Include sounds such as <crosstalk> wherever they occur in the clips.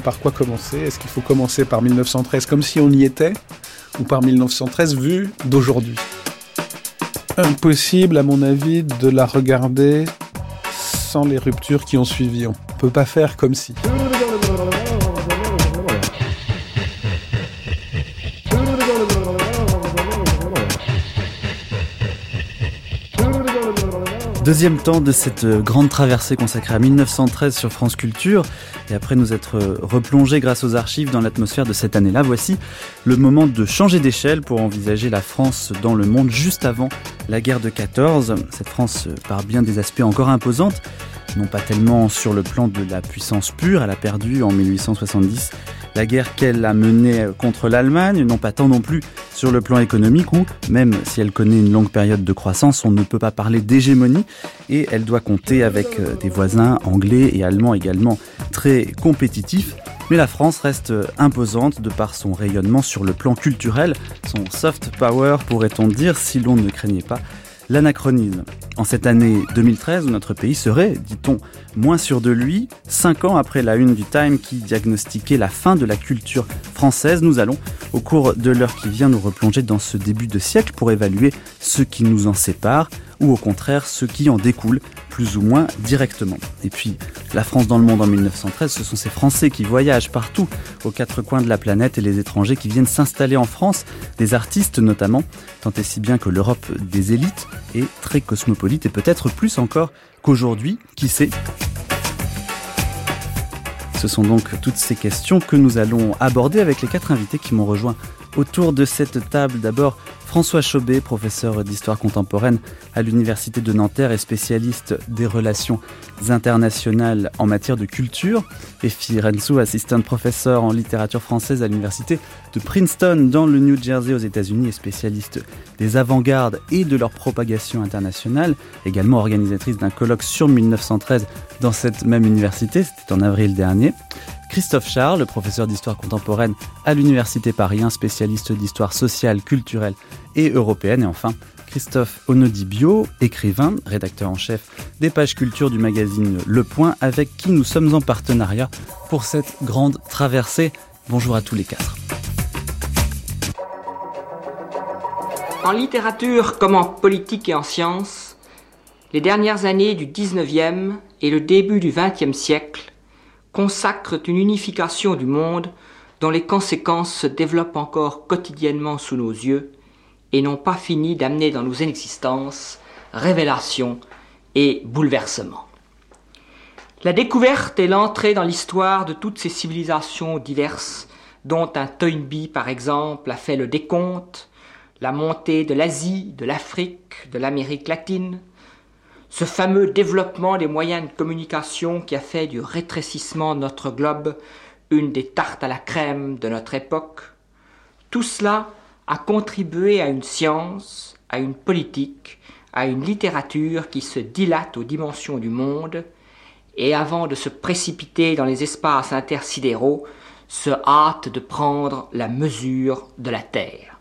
par quoi commencer. Est-ce qu'il faut commencer par 1913 comme si on y était ou par 1913 vu d'aujourd'hui? Impossible, à mon avis, de la regarder sans les ruptures qui ont suivi. On peut pas faire comme si. Deuxième temps de cette euh, grande traversée consacrée à 1913 sur France Culture. Et après nous être euh, replongés grâce aux archives dans l'atmosphère de cette année-là, voici le moment de changer d'échelle pour envisager la France dans le monde juste avant la guerre de 14. Cette France, euh, par bien des aspects encore imposante, non pas tellement sur le plan de la puissance pure, elle a perdu en 1870 la guerre qu'elle a menée contre l'Allemagne, non pas tant non plus sur le plan économique où, même si elle connaît une longue période de croissance, on ne peut pas parler d'hégémonie et elle doit compter avec euh, des voisins anglais et allemands également très compétitifs. Mais la France reste imposante de par son rayonnement sur le plan culturel, son soft power pourrait-on dire si l'on ne craignait pas l'anachronisme. En cette année 2013 où notre pays serait, dit-on, moins sûr de lui, cinq ans après la une du Time qui diagnostiquait la fin de la culture française, nous allons, au cours de l'heure qui vient, nous replonger dans ce début de siècle pour évaluer ce qui nous en sépare, ou au contraire ce qui en découle plus ou moins directement. Et puis, la France dans le monde en 1913, ce sont ces Français qui voyagent partout aux quatre coins de la planète et les étrangers qui viennent s'installer en France, des artistes notamment, tant et si bien que l'Europe des élites est très cosmopolite et peut-être plus encore qu'aujourd'hui, qui sait? Ce sont donc toutes ces questions que nous allons aborder avec les quatre invités qui m'ont rejoint autour de cette table. D'abord, François Chaubet, professeur d'histoire contemporaine à l'Université de Nanterre et spécialiste des relations internationales en matière de culture. Et Renzo, assistant professeur en littérature française à l'Université de Princeton dans le New Jersey aux États-Unis et spécialiste des avant-gardes et de leur propagation internationale, également organisatrice d'un colloque sur 1913 dans cette même université, c'était en avril dernier. Christophe Charles, professeur d'histoire contemporaine à l'Université Paris, spécialiste d'histoire sociale, culturelle et européenne. Et enfin, Christophe Onodibio, écrivain, rédacteur en chef des pages culture du magazine Le Point, avec qui nous sommes en partenariat pour cette grande traversée. Bonjour à tous les quatre. En littérature comme en politique et en sciences, les dernières années du 19e et le début du 20e siècle consacrent une unification du monde dont les conséquences se développent encore quotidiennement sous nos yeux et n'ont pas fini d'amener dans nos existences révélation et bouleversement. La découverte et l'entrée dans l'histoire de toutes ces civilisations diverses, dont un Toynbee par exemple a fait le décompte, la montée de l'Asie, de l'Afrique, de l'Amérique latine, ce fameux développement des moyens de communication qui a fait du rétrécissement de notre globe une des tartes à la crème de notre époque, tout cela a contribué à une science, à une politique, à une littérature qui se dilate aux dimensions du monde et avant de se précipiter dans les espaces intersidéraux, se hâte de prendre la mesure de la Terre.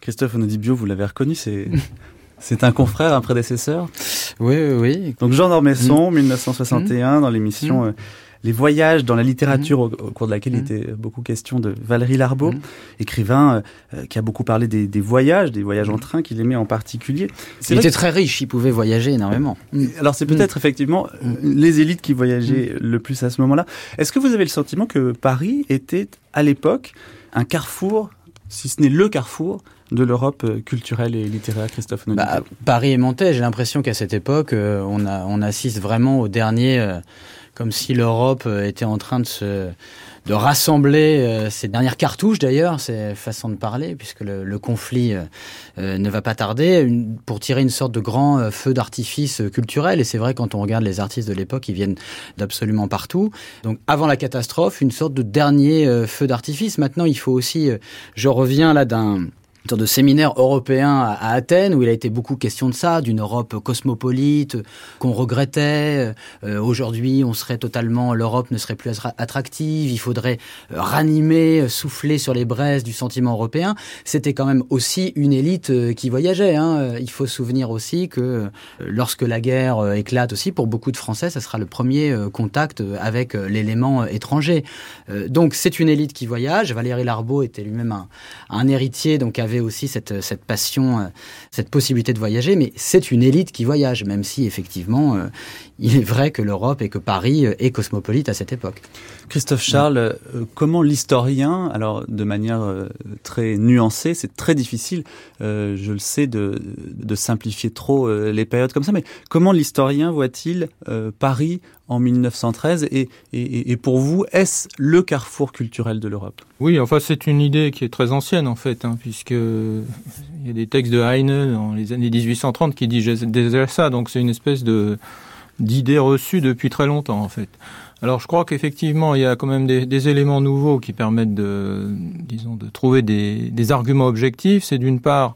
Christophe Onodibio, vous l'avez reconnu, c'est <laughs> C'est un confrère, un prédécesseur Oui, oui, oui. Donc Jean d'Ormesson, 1961, mm. dans l'émission mm. euh, Les voyages dans la littérature, au, cours de laquelle il mm. était beaucoup question de Valérie Larbeau, écrivain euh, qui a beaucoup parlé des, voyages, des voyages en train qu'il aimait en particulier. Il était très riche, il pouvait voyager énormément. Alors c'est peut-être effectivement les élites qui voyageaient le plus à ce moment-là. Est-ce que vous avez le sentiment que Paris était à l'époque un carrefour, si ce n'est le carrefour, de l'Europe euh, culturelle et littéraire, Christophe bah, Paris et Montais, j'ai l'impression qu'à cette époque, euh, on, assiste vraiment au dernier, euh, comme si l'Europe était en train de se de rassembler ses dernières cartouches d'ailleurs, c'est façon de parler, puisque le, conflit ne va pas tarder, pour tirer une sorte de grand feu d'artifice culturel. Et c'est vrai quand on regarde les artistes de l'époque, ils viennent d'absolument partout. Donc avant la catastrophe, une sorte de dernier feu d'artifice. Maintenant, il faut aussi, je reviens là d'un une sorte de séminaire européen à, Athènes où il a été beaucoup question de ça, d'une Europe cosmopolite qu'on regrettait. Euh, aujourd'hui, on serait totalement, l'Europe ne serait plus attractive. Il faudrait euh, ranimer, souffler sur les braises du sentiment européen. C'était quand même aussi une élite euh, qui voyageait. Hein. Il faut souvenir aussi que lorsque la guerre éclate aussi, pour beaucoup de Français, ça sera le premier contact avec l'élément étranger. Donc c'est une élite qui voyage. Valéry Larbeau était lui-même un, un héritier, donc avait aussi cette, cette passion, euh, cette possibilité de voyager, mais c'est une élite qui voyage, même si effectivement, euh, il est vrai que l'Europe et que Paris euh, est cosmopolite à cette époque. Christophe Charles, comment l'historien, alors de manière très nuancée, c'est très difficile, je le sais, de, de simplifier trop les périodes comme ça, mais comment l'historien voit-il Paris en 1913 et, pour vous, est-ce le carrefour culturel de l'Europe? Oui, enfin c'est une idée qui est très ancienne en fait, hein, puisque il y a des textes de Heine dans les années 1830 qui disent déjà ça, donc c'est une espèce de d'idée reçue depuis très longtemps en fait. Alors je crois qu'effectivement il y a quand même des, éléments nouveaux qui permettent de, disons, de trouver des, arguments objectifs. C'est d'une part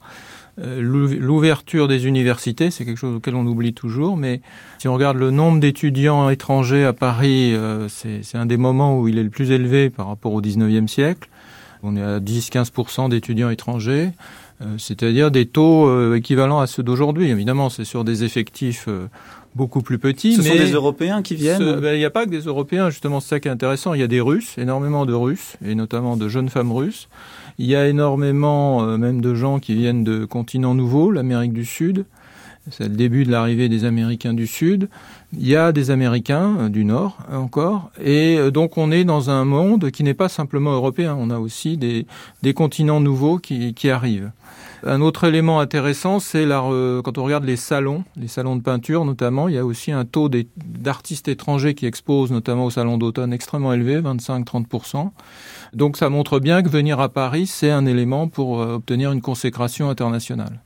l'ouverture des universités, c'est quelque chose auquel on oublie toujours, mais si on regarde le nombre d'étudiants étrangers à Paris, euh, c'est un des moments où il est le plus élevé par rapport au 19e siècle. On est à 10-15% d'étudiants étrangers, euh, c'est-à-dire des taux équivalents à ceux d'aujourd'hui. Évidemment, c'est sur des effectifs beaucoup plus petits. Ce mais sont des Européens qui viennent ben, Il n'y a pas que des Européens, justement, c'est ça qui est intéressant. Il y a des Russes, énormément de Russes, et notamment de jeunes femmes russes. Il y a énormément euh, même de gens qui viennent de continents nouveaux, l'Amérique du Sud. C'est le début de l'arrivée des Américains du Sud. Il y a des Américains euh, du Nord encore. Et euh, donc on est dans un monde qui n'est pas simplement européen. On a aussi des, des continents nouveaux qui, qui arrivent. Un autre élément intéressant, c'est quand on regarde les salons, les salons de peinture notamment, il y a aussi un taux d'artistes étrangers qui exposent, notamment au salon d'automne, extrêmement élevé, 25-30%. Donc ça montre bien que venir à Paris, c'est un élément pour euh, obtenir une consécration internationale.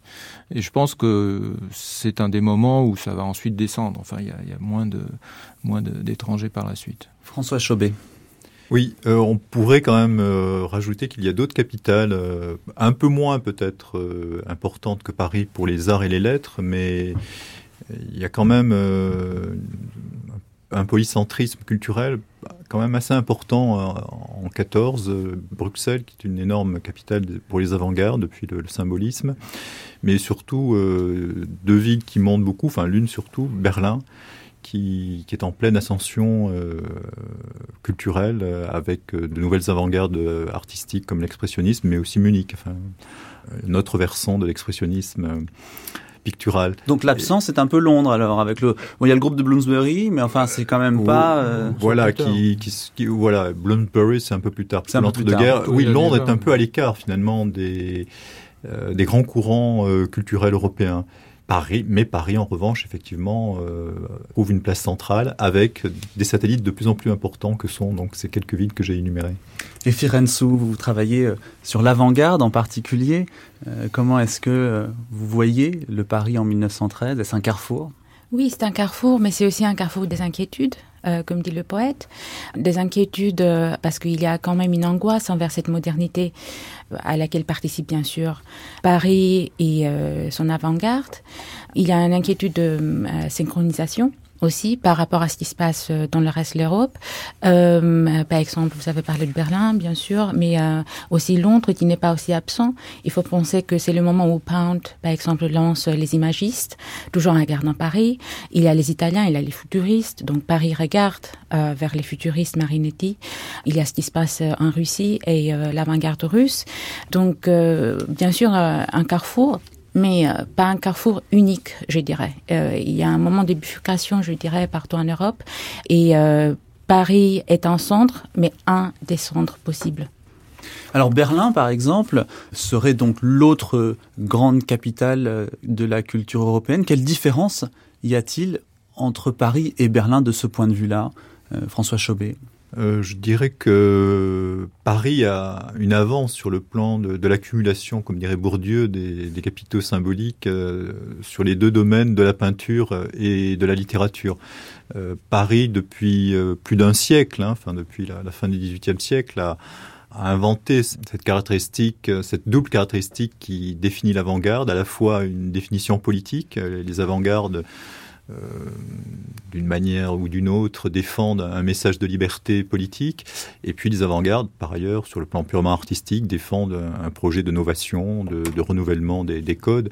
Et je pense que c'est un des moments où ça va ensuite descendre. Enfin, il y a, il y a moins de moins d'étrangers par la suite. François Chaubet. Oui, euh, on pourrait quand même euh, rajouter qu'il y a d'autres capitales, euh, un peu moins peut-être euh, importantes que Paris pour les arts et les lettres, mais il y a quand même un polycentrisme culturel quand même assez important en 14. Bruxelles, qui est une énorme capitale pour les avant-gardes depuis le, symbolisme, mais surtout deux villes qui montent beaucoup, enfin l'une surtout, Berlin, qui, est en pleine ascension euh, culturelle euh, avec euh, de nouvelles avant-gardes euh, artistiques comme l'expressionnisme, mais aussi Munich, enfin, notre versant de l'expressionnisme Donc l'absence c'est un peu Londres alors avec le bon il y a le groupe de Bloomsbury mais enfin c'est quand même pas euh... voilà qui, qui, qui, voilà Bloomsbury c'est un peu plus tard. C'est l'entre-deux-guerres oui Londres est un peu à l'écart finalement des euh, des grands courants euh, culturels européens Paris, mais Paris, en revanche, effectivement, euh, ouvre une place centrale avec des satellites de plus en plus importants que sont donc ces quelques villes que j'ai énumérées. Et Firenze, vous travaillez euh, sur l'avant-garde en particulier. Euh, comment est-ce que euh, vous voyez le Paris en 1913 Est-ce un carrefour? Oui, c'est un carrefour, mais c'est aussi un carrefour des inquiétudes. Euh, comme dit le poète, des inquiétudes euh, parce qu'il y a quand même une angoisse envers cette modernité euh, à laquelle participe bien sûr Paris et euh, son avant-garde. Il y a une inquiétude de euh, synchronisation aussi par rapport à ce qui se passe euh, dans le reste de l'Europe. Euh, par exemple, vous avez parlé de Berlin, bien sûr, mais euh, aussi Londres qui n'est pas aussi absent. Il faut penser que c'est le moment où Pound, par exemple, lance les imagistes, toujours en regardant Paris. Il y a les Italiens, il y a les futuristes, donc Paris regarde euh, vers les futuristes Marinetti. Il y a ce qui se passe en Russie et euh, l'avant-garde russe. Donc, euh, bien sûr, euh, un carrefour mais euh, pas un carrefour unique, je dirais. Euh, il y a un moment de bifurcation, je dirais, partout en Europe. Et euh, Paris est un centre, mais un des centres possibles. Alors Berlin, par exemple, serait donc l'autre grande capitale de la culture européenne. Quelle différence y a-t-il entre Paris et Berlin de ce point de vue-là, François Chaubet? Euh, je dirais que Paris a une avance sur le plan de, l'accumulation, comme dirait Bourdieu, des, capitaux symboliques euh, sur les deux domaines de la peinture et de la littérature. Euh, Paris, depuis plus d'un siècle, hein, enfin depuis la, la fin du XVIIIe siècle, a, a inventé cette caractéristique, cette double caractéristique qui définit l'avant-garde, à la fois une définition politique, les avant-gardes euh, d'une manière ou d'une autre, défendent un message de liberté politique. Et puis les avant-gardes, par ailleurs, sur le plan purement artistique, défendent un projet de novation, de, renouvellement des, des, codes.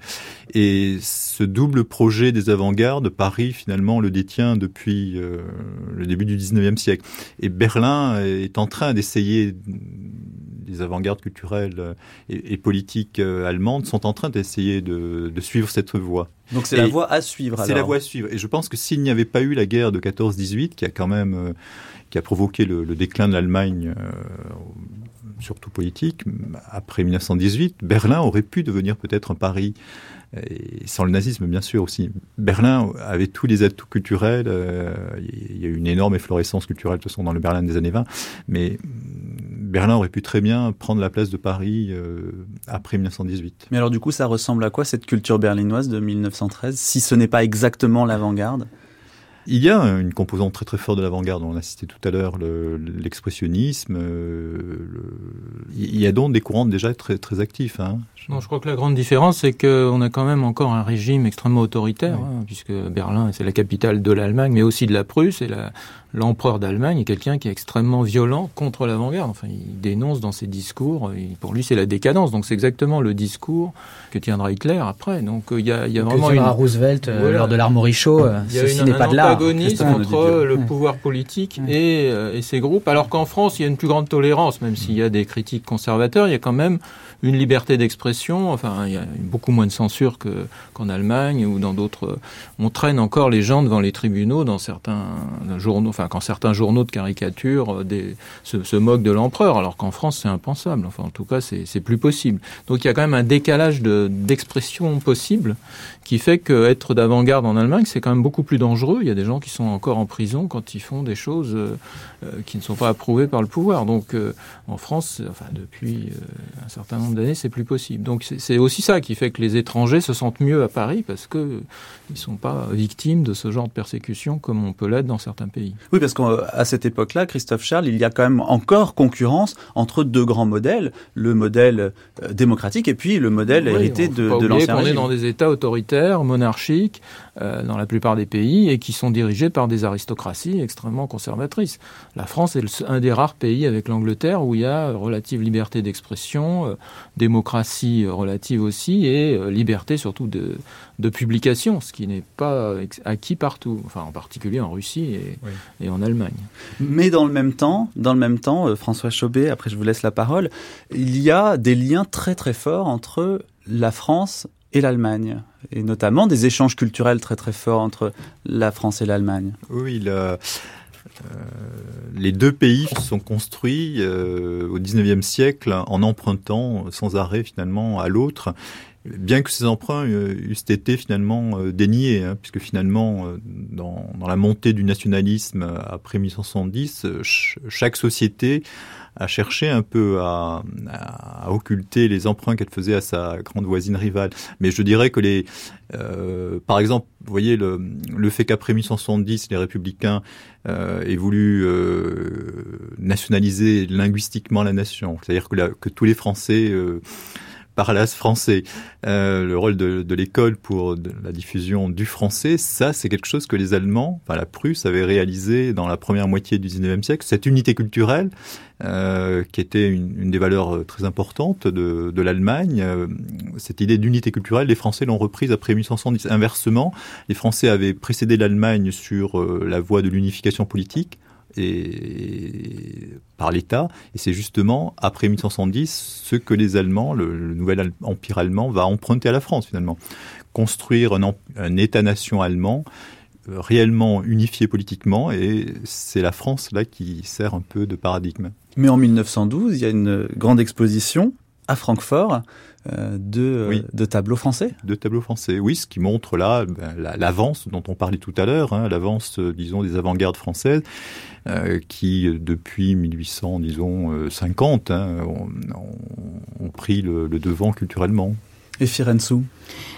Et ce double projet des avant-gardes, Paris finalement le détient depuis euh, le début du 19e siècle. Et Berlin est en train d'essayer les avant-gardes culturelles et, et, politiques euh, allemandes sont en train d'essayer de, de, suivre cette voie. Donc c'est la voie à suivre. C'est la voie à suivre. Et je pense que s'il n'y avait pas eu la guerre de 14-18, qui a quand même euh, qui a provoqué le, le déclin de l'Allemagne, euh, surtout politique, après 1918, Berlin aurait pu devenir peut-être un Paris et sans le nazisme bien sûr aussi. Berlin avait tous les atouts culturels, euh, il y a eu une énorme efflorescence culturelle de toute façon dans le Berlin des années 20, mais Berlin aurait pu très bien prendre la place de Paris euh, après 1918. Mais alors du coup, ça ressemble à quoi cette culture berlinoise de 1913, si ce n'est pas exactement l'avant-garde? Il y a une composante très très forte de l'avant-garde. On a cité tout à l'heure l'expressionnisme. Euh, le... Il y a donc des courants déjà très très actifs. Hein. Non, je crois que la grande différence, c'est qu'on a quand même encore un régime extrêmement autoritaire, oui. hein, puisque Berlin, c'est la capitale de l'Allemagne, mais aussi de la Prusse, et l'empereur d'Allemagne est quelqu'un qui est extrêmement violent contre l'avant-garde. Enfin, il dénonce dans ses discours, et pour lui, c'est la décadence. Donc, c'est exactement le discours que tiendra Hitler après. Donc, il y a, il y a vraiment une... Roosevelt euh, voilà. lors de l'armory show. Euh, ceci n'est pas de l'art. antagonisme entre le pouvoir politique ouais. et, euh, et ces groupes, alors qu'en France, il y a une plus grande tolérance, même s'il y a des critiques conservateurs, il y a quand même une liberté d'expression. Enfin, il y a beaucoup moins de censure que qu'en Allemagne ou dans d'autres. On traîne encore les gens devant les tribunaux dans certains journaux. Enfin, quand certains journaux de caricature des, se, moquent de l'empereur, alors qu'en France c'est impensable. Enfin, en tout cas, c'est plus possible. Donc, il y a quand même un décalage d'expression de, possible qui fait qu'être d'avant-garde en Allemagne, c'est quand même beaucoup plus dangereux. Il y a des gens qui sont encore en prison quand ils font des choses euh, qui ne sont pas approuvées par le pouvoir. Donc, euh, en France, enfin, depuis euh, un certain nombre d'années, c'est plus possible. Donc, c'est aussi ça qui fait que les étrangers se sentent mieux à Paris parce que ils sont pas victimes de ce genre de persécution comme on peut l'être dans certains pays. Oui, parce qu'à cette époque-là, Christophe Charles, il y a quand même encore concurrence entre deux grands modèles, le modèle démocratique et puis le modèle oui, hérité de, de l'ancien régime. On est dans des États autoritaires, monarchiques, euh, dans la plupart des pays et qui sont dirigés par des aristocraties extrêmement conservatrices. La France est le, un des rares pays avec l'Angleterre où il y a relative liberté d'expression, euh, démocratie relative aussi et euh, liberté surtout de, de publication, ce qui n'est pas acquis partout, enfin en particulier en Russie et, oui. et, en Allemagne. Mais dans le même temps, dans le même temps, euh, François Chaubet, après je vous laisse la parole, il y a des liens très très forts entre la France et l'Allemagne, et notamment des échanges culturels très très forts entre la France et l'Allemagne. Oui, euh, les deux pays sont construits euh, au XIXe siècle en empruntant sans arrêt finalement à l'autre bien que ces emprunts euh, eussent été finalement euh, déniés, hein, puisque finalement, dans, la montée du nationalisme après 1870, ch chaque société a cherché un peu à, à, occulter les emprunts qu'elle faisait à sa grande voisine rivale. Mais je dirais que les, euh, par exemple, vous voyez le, le fait qu'après 1870, les républicains euh, aient voulu euh, nationaliser linguistiquement la nation, c'est-à-dire que, que tous les Français euh, parlassent français. Euh, le rôle de, l'école pour la diffusion du français, ça, c'est quelque chose que les Allemands, enfin la Prusse, avait réalisé dans la première moitié du 19e siècle. Cette unité culturelle, euh, qui était une, des valeurs très importantes de, l'Allemagne, euh, cette idée d'unité culturelle, les Français l'ont reprise après 1870. Inversement, les Français avaient précédé l'Allemagne sur euh, la voie de l'unification politique et par l'État. Et c'est justement après 1870 ce que les Allemands, le, nouvel empire allemand, va emprunter à la France finalement. Construire un, État-nation allemand euh, réellement unifié politiquement et c'est la France là qui sert un peu de paradigme. Mais en 1912, il y a une grande exposition à Francfort de, oui. de tableaux français. De tableaux français, oui, ce qui montre là ben, l'avance dont on parlait tout à l'heure, hein, l'avance, euh, disons, des avant-gardes françaises, euh, qui depuis 1800, disons, 50, hein, ont, pris le, le devant culturellement. Et Firenze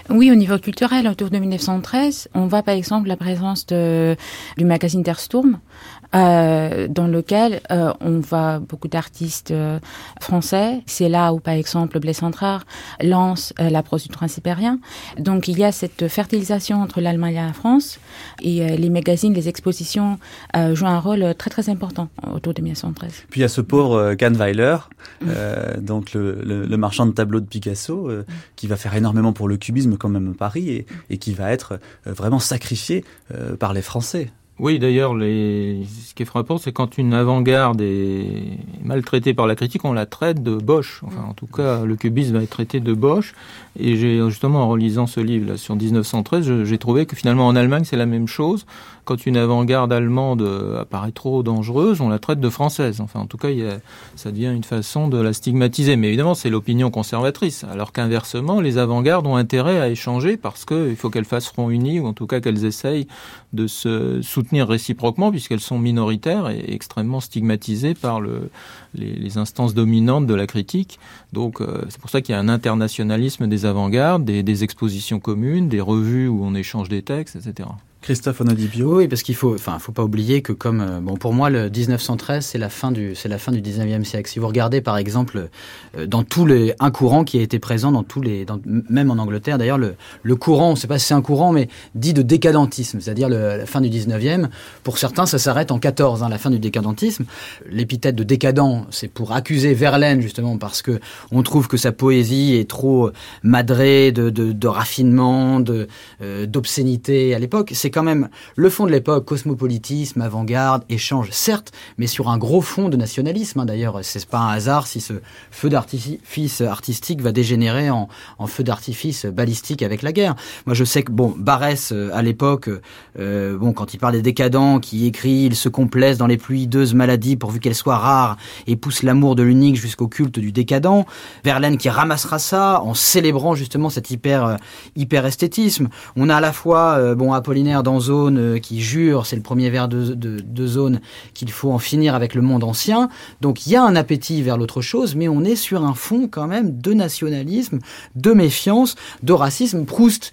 Oui, au niveau culturel, autour de 1913, on voit par exemple la présence de, du magazine Der Sturm, euh, dans lequel euh, on voit beaucoup d'artistes euh, français. C'est là où, par exemple, Blaise Centrard lance la prose du transsibérien. Donc, il y a cette fertilisation entre l'Allemagne et la France. Et les magazines, les expositions jouent un rôle très, très important autour de 1913. Puis il y a ce pauvre Kahnweiler, euh, donc le, le- le marchand de tableaux de Picasso, euh, qui va faire énormément pour le cubisme quand même à Paris et, qui va être euh, vraiment sacrifié euh, par les Français. Oui, d'ailleurs, ce qui est frappant, c'est quand une avant-garde est maltraitée par la critique, on la traite de Bosch. Enfin, en tout cas, le cubisme va être traité de Bosch. Et j'ai justement, en relisant ce livre là, sur 1913, je- j'ai trouvé que finalement, en Allemagne, c'est la même chose. Quand une avant-garde allemande euh, apparaît trop dangereuse, on la traite de française. Enfin, en tout cas, ça devient une façon de la stigmatiser. Mais évidemment, c'est l'opinion conservatrice. Alors qu'inversement, les avant-gardes ont intérêt à échanger parce qu'il faut qu'elles fassent front uni, ou en tout cas qu'elles essayent de se soutenir réciproquement puisqu'elles sont minoritaires et extrêmement stigmatisées par le, les, les instances dominantes de la critique. Donc euh, c'est pour ça qu'il y a un internationalisme des avant-gardes, des, des expositions communes, des revues où on échange des textes, etc. Christophe Onodibio. Oui, parce qu'il faut, enfin, faut pas oublier que comme, euh, bon, pour moi, le 1913, c'est la fin du, c'est la fin du 19e siècle. Si vous regardez, par exemple, euh, dans tous les, un courant qui a été présent dans tous les, dans- même en Angleterre, d'ailleurs, le, le courant, on ne sait pas si c'est un courant, mais dit de décadentisme, c'est-à-dire le- la fin du 19e. Pour certains, ça s'arrête en 14, hein, la fin du décadentisme. L'épithète de décadent, c'est pour accuser Verlaine, justement, parce que on trouve que sa poésie est trop madrée de, de, raffinement, de, euh, d'obscénité à l'époque. C'est quand même le fond de l'époque, cosmopolitisme, avant-garde, échange, certes, mais sur un gros fond de nationalisme. hein. D'ailleurs, c'est pas un hasard si ce feu d'artifice artistique va dégénérer en, en feu d'artifice balistique avec la guerre. Moi, je sais que bon, Barès euh, à l'époque, euh, bon, quand il parle des décadents, qui écrit, il se complaise dans les plus hideuses maladies pourvu qu'elles soient rares pousse l'amour de l'unique jusqu'au culte du décadent. Verlaine qui ramassera ça en célébrant justement cet hyper euh, hyper esthétisme. On a à la fois euh, bon Apollinaire dans Zone euh, qui jure, c'est le premier vers de, de, de Zone, qu'il faut en finir avec le monde ancien. Donc il y a un appétit vers l'autre chose, mais on est sur un fond quand même de nationalisme, de méfiance, de racisme. Proust,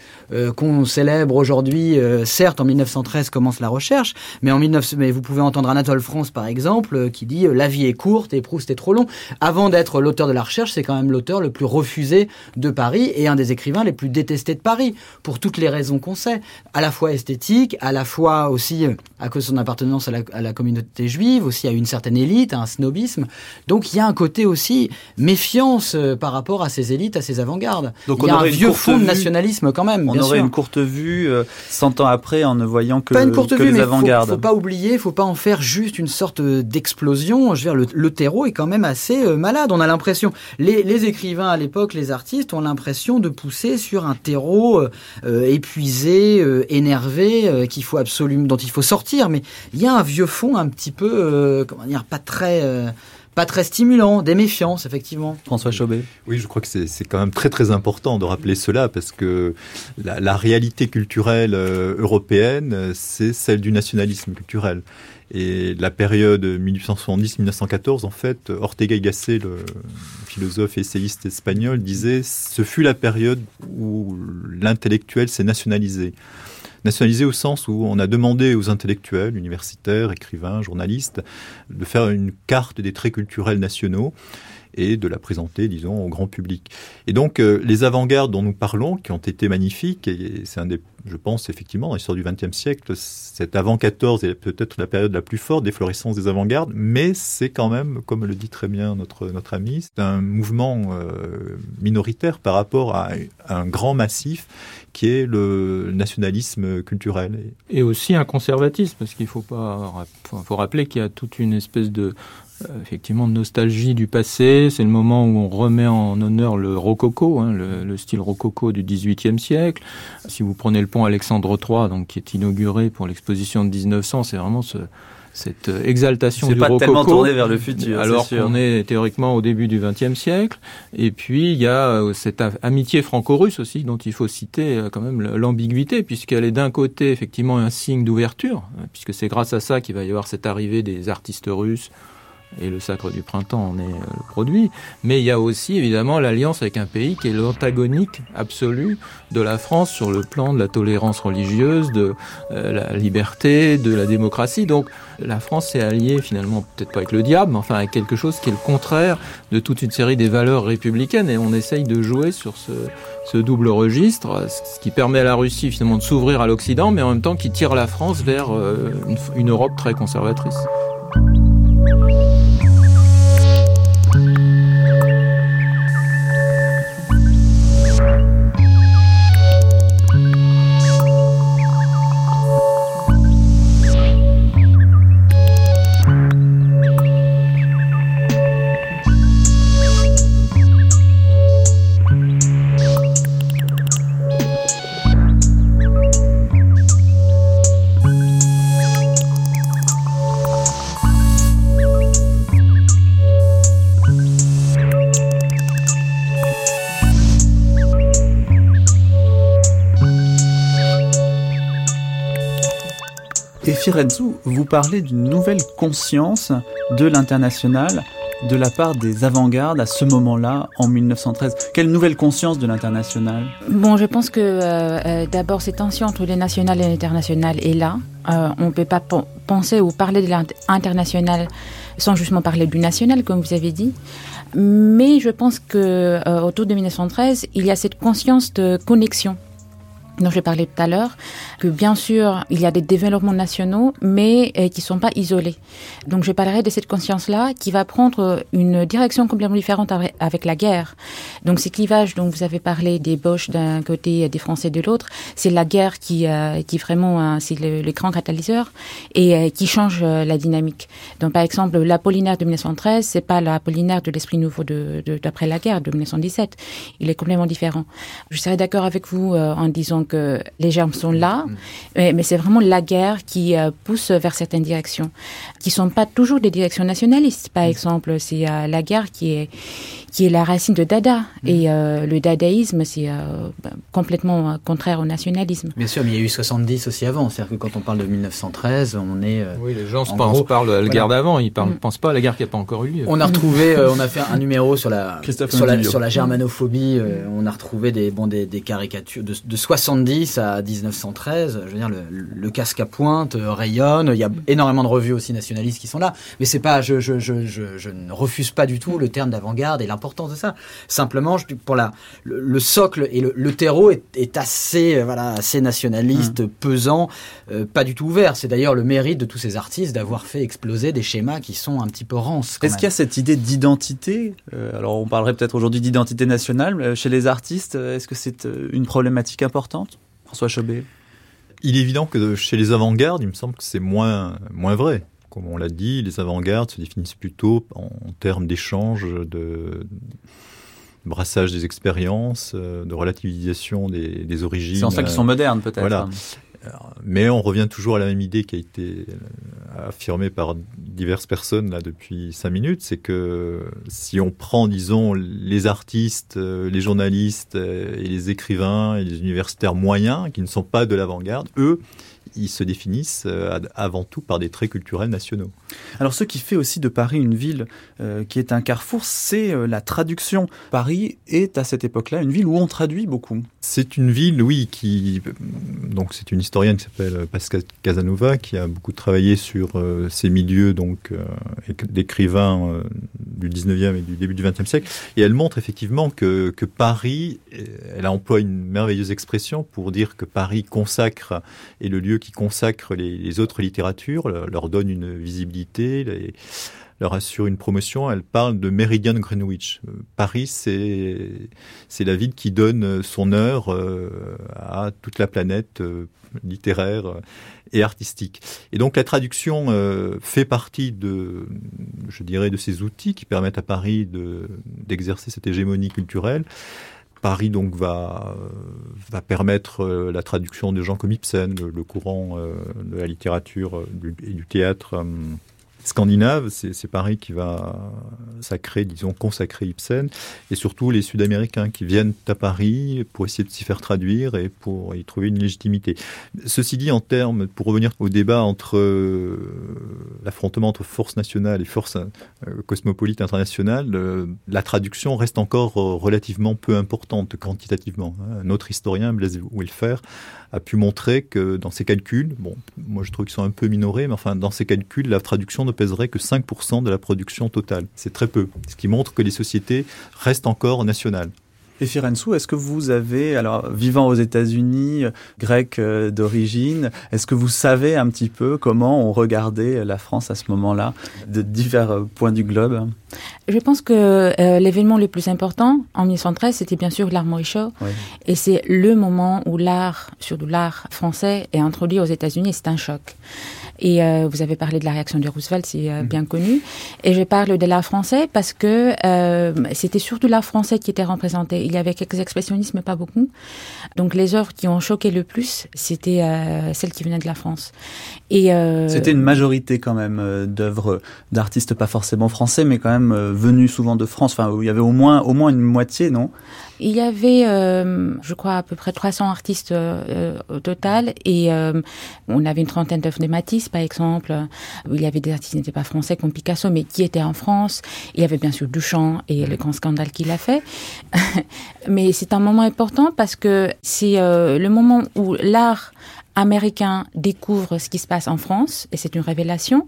qu'on célèbre aujourd'hui, certes en 1913 commence la recherche, mais en 19... mais vous pouvez entendre Anatole France par exemple qui dit la vie est courte et Proust est trop long. Avant d'être l'auteur de la recherche, c'est quand même l'auteur le plus refusé de Paris et un des écrivains les plus détestés de Paris pour toutes les raisons qu'on sait, à la fois esthétique, à la fois aussi euh, à cause de son appartenance à la, à la communauté juive, aussi à une certaine élite, à un snobisme. Donc il y a un côté aussi méfiance euh, par rapport à ces élites, à ces avant-gardes. Donc il y on a un aurait vieux courte fond de nationalisme quand même. On bien aurait sûr. une courte vue euh, 100 ans après en ne voyant que, pas une courte que vue, les mais faut, avant-gardes. faut pas oublier, faut pas en faire juste une sorte euh, d'explosion. Je veux dire, le, le terreau est quand même assez euh, malade. On a l'impression, les, les écrivains à l'époque, les artistes ont l'impression de pousser sur un terreau euh, euh, épuisé, euh, énervé, euh, qu'il faut absolument, dont il faut sortir. Mais il y a un vieux fond un petit peu, euh, comment dire, pas très, euh, pas très stimulant, des méfiances effectivement. François Chaubet. Oui, je crois que c'est quand même très très important de rappeler cela parce que la, la réalité culturelle européenne, c'est celle du nationalisme culturel. Et la période 1870-1914, en fait, Ortega y Gasset, le philosophe et essayiste espagnol, disait ce fut la période où l'intellectuel s'est nationalisé. Nationalisé au sens où on a demandé aux intellectuels, universitaires, écrivains, journalistes, de faire une carte des traits culturels nationaux et de la présenter, disons, au grand public. Et donc, euh, les avant-gardes dont nous parlons, qui ont été magnifiques, et c'est un des, je pense, effectivement, dans l'histoire du XXe siècle, cet avant 14 est peut-être la période la plus forte des florissances des avant-gardes, mais c'est quand même, comme le dit très bien notre, notre ami, c'est un mouvement euh, minoritaire par rapport à, à un grand massif qui est le nationalisme culturel. Et aussi un conservatisme, parce qu'il faut pas, faut, rappeler qu'il y a toute une espèce de, effectivement, de nostalgie du passé. C'est le moment où on remet en honneur le rococo, hein, le, le, style rococo du XVIIIe siècle. Si vous prenez le pont Alexandre III, donc qui est inauguré pour l'exposition de 1900, c'est vraiment ce, cette exaltation C'est du pas rococo. tellement tourné vers le futur. Alors qu'on est théoriquement au début du XXe siècle. Et puis il y a euh, cette amitié franco-russe aussi, dont il faut citer euh, quand même l'ambiguïté, puisqu'elle est d'un côté effectivement un signe d'ouverture, euh, puisque c'est grâce à ça qu'il va y avoir cette arrivée des artistes russes et le Sacre du Printemps en est le produit, mais il y a aussi évidemment l'alliance avec un pays qui est l'antagonique absolu de la France sur le plan de la tolérance religieuse, de la liberté, de la démocratie. Donc la France s'est alliée finalement peut-être pas avec le diable, mais enfin avec quelque chose qui est le contraire de toute une série des valeurs républicaines et on essaye de jouer sur ce, ce double registre, ce qui permet à la Russie finalement de s'ouvrir à l'Occident, mais en même temps qui tire la France vers euh, une Europe très conservatrice. Firenzu, vous parlez d'une nouvelle conscience de l'international de la part des avant-gardes à ce moment-là, en 1913 Quelle nouvelle conscience de l'international? Bon, je pense que euh, euh, d'abord, cette tension entre les nationales et l'international est là. Euh, on ne peut pas penser ou parler de l'international sans justement parler du national, comme vous avez dit. Mais je pense que autour de 1913, il y a cette conscience de connexion dont j'ai parlé tout à l'heure, que bien sûr, il y a des développements nationaux, mais euh, qui ne sont pas isolés. Donc je parlerai de cette conscience-là qui va prendre une direction complètement différente avec la guerre. Donc ces clivages dont vous avez parlé des Boches d'un côté et des Français de l'autre, c'est la guerre qui, euh, qui vraiment, euh, c'est le, grand catalyseur et qui change la dynamique. Donc par exemple, l'Apollinaire de 1913, c'est pas l'Apollinaire de l'esprit nouveau d'après la guerre de 1917. Il est complètement différent. Je serais d'accord avec vous en disant que les germes sont là, mm. mais, c'est vraiment la guerre qui euh, pousse vers certaines directions, qui sont pas toujours des directions nationalistes. Par mm. exemple, c'est euh, la guerre qui est qui est la racine de Dada. Mm. Et euh, le dadaïsme, c'est bah, complètement contraire au nationalisme. Bien sûr, mais il y a eu 70 aussi avant. C'est-à-dire que quand on parle de 1913, on est. oui, les gens se parlent de la guerre d'avant, ils ne pensent pas à la guerre qui n'a pas encore eu lieu. On a retrouvé, on a fait un numéro sur la, <laughs> sur la, sur la, germanophobie, on a retrouvé des, bon, des, des caricatures de, de 60 70 à 1913, je veux dire, le, casque à pointe euh, rayonne. Il y a énormément de revues aussi nationalistes qui sont là. Mais c'est pas, je, je, je, je, ne refuse pas du tout le terme d'avant-garde et l'importance de ça. Simplement, pour la, le, socle et le, terreau est, assez, euh, voilà, assez nationaliste, mmh. pesant, euh, pas du tout ouvert. C'est d'ailleurs le mérite de tous ces artistes d'avoir fait exploser des schémas qui sont un petit peu rances. Est-ce qu'il y a cette idée d'identité Alors, on parlerait peut-être aujourd'hui d'identité nationale chez les artistes. Est-ce que c'est une problématique importante François Chobé Il est évident que chez les avant-gardes, il me semble que c'est moins, moins vrai. Comme on l'a dit, les avant-gardes se définissent plutôt en, termes d'échange, de brassage des expériences, euh, de relativisation des, des origines. C'est en ça qu'ils sont modernes peut-être. Voilà. Mais on revient toujours à la même idée qui a été euh, affirmée par diverses personnes là depuis cinq minutes, c'est que si on prend, disons, les artistes, euh, les journalistes euh, et les écrivains et les universitaires moyens qui ne sont pas de l'avant-garde, eux, ils se définissent euh, avant tout par des traits culturels nationaux. Alors ce qui fait aussi de Paris une ville euh, qui est un carrefour, c'est euh, la traduction. Paris est à cette époque-là une ville où on traduit beaucoup. C'est une ville, oui, qui donc c'est une historienne qui s'appelle Pascal Casanova qui a beaucoup travaillé sur ces milieux donc d'écrivains du 19e et du début du 20e siècle et elle montre effectivement que, que Paris elle emploie une merveilleuse expression pour dire que Paris consacre et le lieu qui consacre les, autres littératures, leur, donne une visibilité, leur assure une promotion. Elle parle de Meridian Greenwich. Euh, Paris, c'est la ville qui donne son heure euh, à toute la planète euh, littéraire et artistique. Et donc la traduction fait partie de, je dirais, de ces outils qui permettent à Paris de d'exercer cette hégémonie culturelle. Paris donc va, va permettre euh, la traduction de gens comme Ibsen, le, courant euh, de la littérature euh, et du théâtre scandinaves, c'est Paris qui va sacrer, disons, consacrer Ibsen, et surtout les Sud-Américains qui viennent à Paris pour essayer de s'y faire traduire et pour y trouver une légitimité. Ceci dit, en termes, pour revenir au débat entre euh, l'affrontement entre forces nationales et forces euh, cosmopolites internationales, euh, la traduction reste encore relativement peu importante quantitativement. Un autre historien, Blaise Wilfer, a pu montrer que dans ses calculs, bon, moi je trouve qu'ils sont un peu minorés, mais enfin dans ses calculs, la traduction ne pèserait que 5% de la production totale. C'est très peu, ce qui montre que les sociétés restent encore nationales. Et Firensou, est-ce que vous avez, alors vivant aux États-Unis, grec euh, d'origine, est-ce que vous savez un petit peu comment on regardait la France à ce moment-là, de divers euh, points du globe? Je pense que euh, l'événement le plus important en 1913, c'était bien sûr l'art Show. Et c'est le moment où l'art, surtout l'art français, est introduit aux États-Unis. C'est un choc. Et euh, vous avez parlé de la réaction de Roosevelt, c'est euh, bien connu. Et je parle de l'art français parce que euh, c'était surtout l'art français qui était représenté. Il y avait quelques expressionnistes, mais pas beaucoup. Donc les œuvres qui ont choqué le plus, c'était celles qui venaient de la France. Et c'était une majorité quand même d'œuvres d'artistes pas forcément français, mais quand même venus souvent de France. Enfin, il y avait au moins au moins une moitié, non? Il y avait, euh, je crois, à peu près 300 artistes euh, au total. Et euh, on avait une trentaine d'œuvres de Matisse, par exemple. Il y avait des artistes qui n'étaient pas français, comme Picasso, mais qui étaient en France. Il y avait bien sûr Duchamp et le grand scandale qu'il a fait. <laughs> mais c'est un moment important parce que c'est le moment où l'art américain découvre ce qui se passe en France, et c'est une révélation.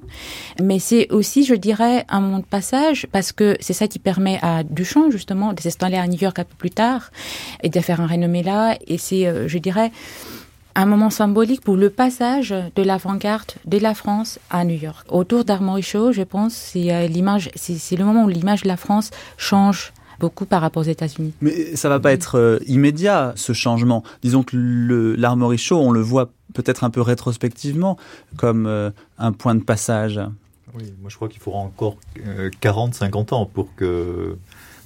Mais c'est aussi, je dirais, un moment de passage, parce que c'est ça qui permet à Duchamp, justement, de s'installer à New York un peu plus tard, et de faire un renommé là. Et c'est, euh, je dirais, un moment symbolique pour le passage de l'avant-garde de la France à New York. Autour d'Armory Show, je pense, c'est euh, l'image, c'est le moment où l'image de la France change beaucoup par rapport aux États-Unis. Mais ça va pas être euh, immédiat ce changement. Disons que l'Armory Show, on le voit peut-être un peu rétrospectivement comme euh, un point de passage. Oui, moi je crois qu'il faudra encore 40, euh, 50 ans pour que,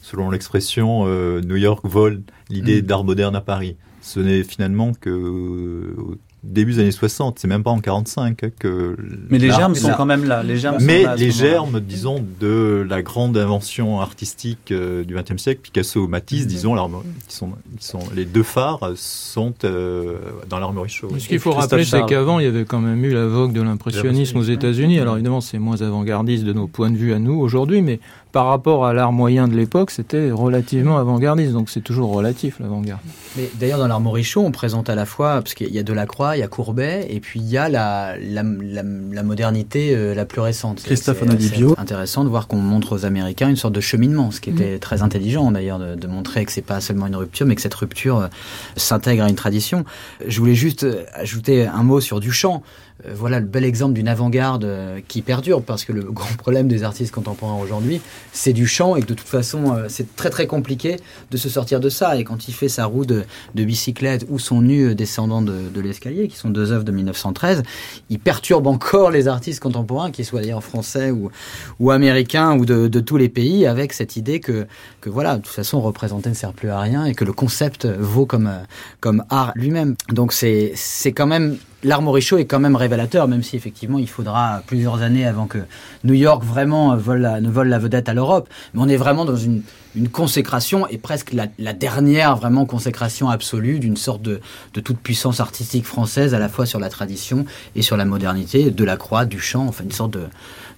selon l'expression, New York vole l'idée mm. d'art moderne à Paris. Ce n'est finalement que début des années 60, c'est même pas en 45 hein, que. Mais les germes sont quand même là. Les germes Mais les germes, disons, de la grande invention artistique euh, du XXe siècle, Picasso ou Matisse, mhm. disons, qui sont, qui sont les deux phares sont euh, dans l'armory show. Ce qu'il faut rappeler, c'est qu'avant, il y avait quand même eu la vogue de l'impressionnisme aux États-Unis. Alors évidemment, c'est moins avant-gardiste de nos points de vue à nous aujourd'hui, mais par rapport à l'art moyen de l'époque, c'était relativement avant-gardiste. Donc c'est toujours relatif l'avant-garde. Mais d'ailleurs, dans l'art Morichon, on présente à la fois, parce qu'il y a Delacroix, il y a Courbet, et puis il y a la, la, la, modernité euh, la plus récente. Christophe Onodibio. C'est intéressant de voir qu'on montre aux Américains une sorte de cheminement, ce qui était mm. très intelligent d'ailleurs de, de, montrer que c'est pas seulement une rupture, mais que cette rupture euh, s'intègre à une tradition. Je voulais juste ajouter un mot sur Duchamp. Euh, voilà le bel exemple d'une avant-garde euh, qui perdure, parce que le <laughs> grand problème des artistes contemporains aujourd'hui, c'est du chant, et que de toute façon, euh, c'est très très compliqué de se sortir de ça. Et quand il fait sa roue de, bicyclette ou son nu descendant de, l'escalier, qui sont deux œuvres de 1913, il perturbe encore les artistes contemporains, qu'ils soient d'ailleurs français ou, ou américains ou de, tous les pays, avec cette idée que, que voilà, de toute façon, représenter ne sert plus à rien et que le concept vaut comme, comme art lui-même. Donc c'est quand même l'Armory Show est quand même révélateur, même si effectivement il faudra plusieurs années avant que New York vraiment la, ne vole la vedette à l'Europe. Mais on est vraiment dans une, consécration et presque la, dernière vraiment consécration absolue d'une sorte de, toute puissance artistique française à la fois sur la tradition et sur la modernité, de la croix, du chant, enfin une sorte de,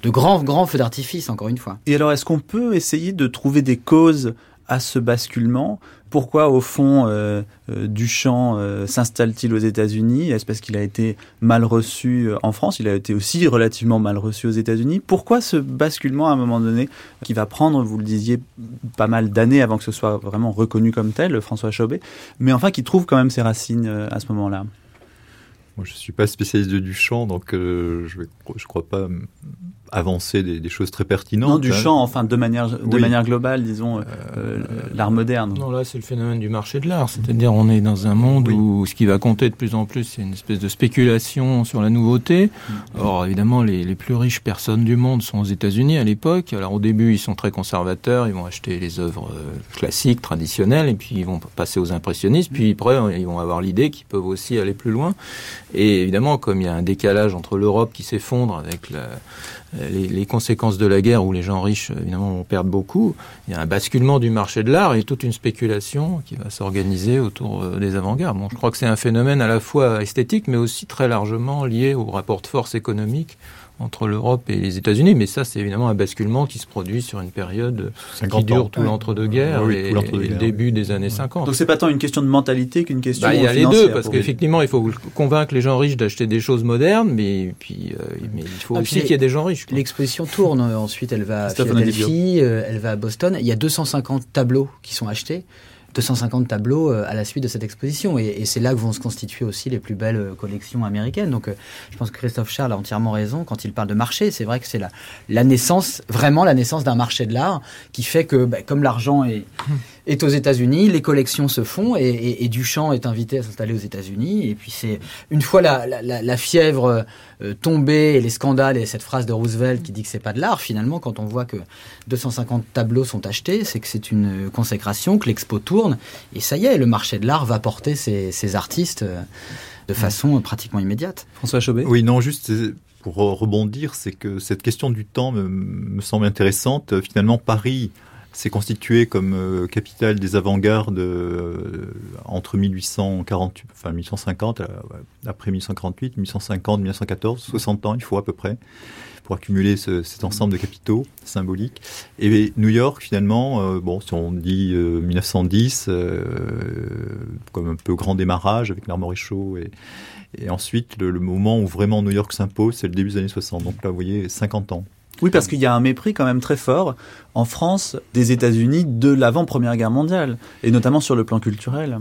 de grand, grand feu d'artifice encore une fois. Et alors est-ce qu'on peut essayer de trouver des causes à ce basculement. Pourquoi, au fond, euh, euh, Duchamp euh, s'installe-t-il aux États-Unis? Est-ce parce qu'il a été mal reçu en France? Il a été aussi relativement mal reçu aux États-Unis. Pourquoi ce basculement à un moment donné qui va prendre, vous le disiez, pas mal d'années avant que ce soit vraiment reconnu comme tel, François Chaubet, mais enfin qui trouve quand même ses racines à ce moment-là? Moi, je ne suis pas spécialiste de Duchamp, donc je ne crois pas avancer des, choses très pertinentes. Non, du champ, enfin, de manière, de manière globale, disons, euh, euh, l'art moderne. Non, là, c'est le phénomène du marché de l'art. C'est-à-dire, on est dans un monde où ce qui va compter de plus en plus, c'est une espèce de spéculation sur la nouveauté. Mm. Or, évidemment, les, les, plus riches personnes du monde sont aux États-Unis à l'époque. Alors, au début, ils sont très conservateurs. Ils vont acheter les œuvres euh, classiques, traditionnelles, et puis ils vont passer aux impressionnistes. Puis après, ils vont avoir l'idée qu'ils peuvent aussi aller plus loin. Et évidemment, comme il y a un décalage entre l'Europe qui s'effondre avec la les, conséquences de la guerre où les gens riches évidemment vont perdre beaucoup, il y a un basculement du marché de l'art et toute une spéculation qui va s'organiser autour des avant-gardes. Bon, je crois que c'est un phénomène à la fois esthétique mais aussi très largement lié au rapport de force économique entre l'Europe et les États-Unis, mais ça, c'est évidemment un basculement qui se produit sur une période qui dure tout l'entre-deux-guerres et, le début des années 50. Donc c'est pas tant une question de mentalité qu'une question bah, Il y a les deux, parce qu'effectivement, il faut convaincre les gens riches d'acheter des choses modernes, mais, puis, euh, mais il faut ah, aussi qu'il y ait des gens riches. L'exposition tourne, ensuite elle va à Philadelphie, euh, elle va à Boston, il y a 250 tableaux qui sont achetés. 250 tableaux euh, à la suite de cette exposition. Et, c'est là que vont se constituer aussi les plus belles euh, collections américaines. Donc euh, je pense que Christophe Charles a entièrement raison quand il parle de marché. C'est vrai que c'est la, naissance, vraiment la naissance d'un marché de l'art qui fait que, bah, comme l'argent est, est aux États-Unis, les collections se font et, Duchamp est invité à s'installer aux États-Unis. Et puis c'est une fois la, la, fièvre euh, tombée et les scandales et cette phrase de Roosevelt qui dit que c'est pas de l'art, finalement, quand on voit que 250 tableaux sont achetés, c'est que c'est une consécration, que l'expo tourne et ça y est, le marché de l'art va porter ces, artistes euh, de façon pratiquement immédiate. François Chaubet? Oui, non, juste pour rebondir, c'est que cette question du temps me, me semble intéressante. Finalement, Paris s'est constitué comme euh, capitale des avant-gardes euh, entre 1848, enfin 1850, euh, après 1848, 1850, 1914, 60 ans, il faut à peu près pour accumuler ce, cet ensemble de capitaux symboliques. Et New York, finalement, bon, si on dit 1910, comme un peu grand démarrage avec l'armoire chaud et, ensuite le, moment où vraiment New York s'impose, c'est le début des années 60. Donc là, vous voyez, 50 ans. Oui, parce qu'il y a un mépris quand même très fort en France des États-Unis de l'avant-première guerre mondiale, et notamment sur le plan culturel.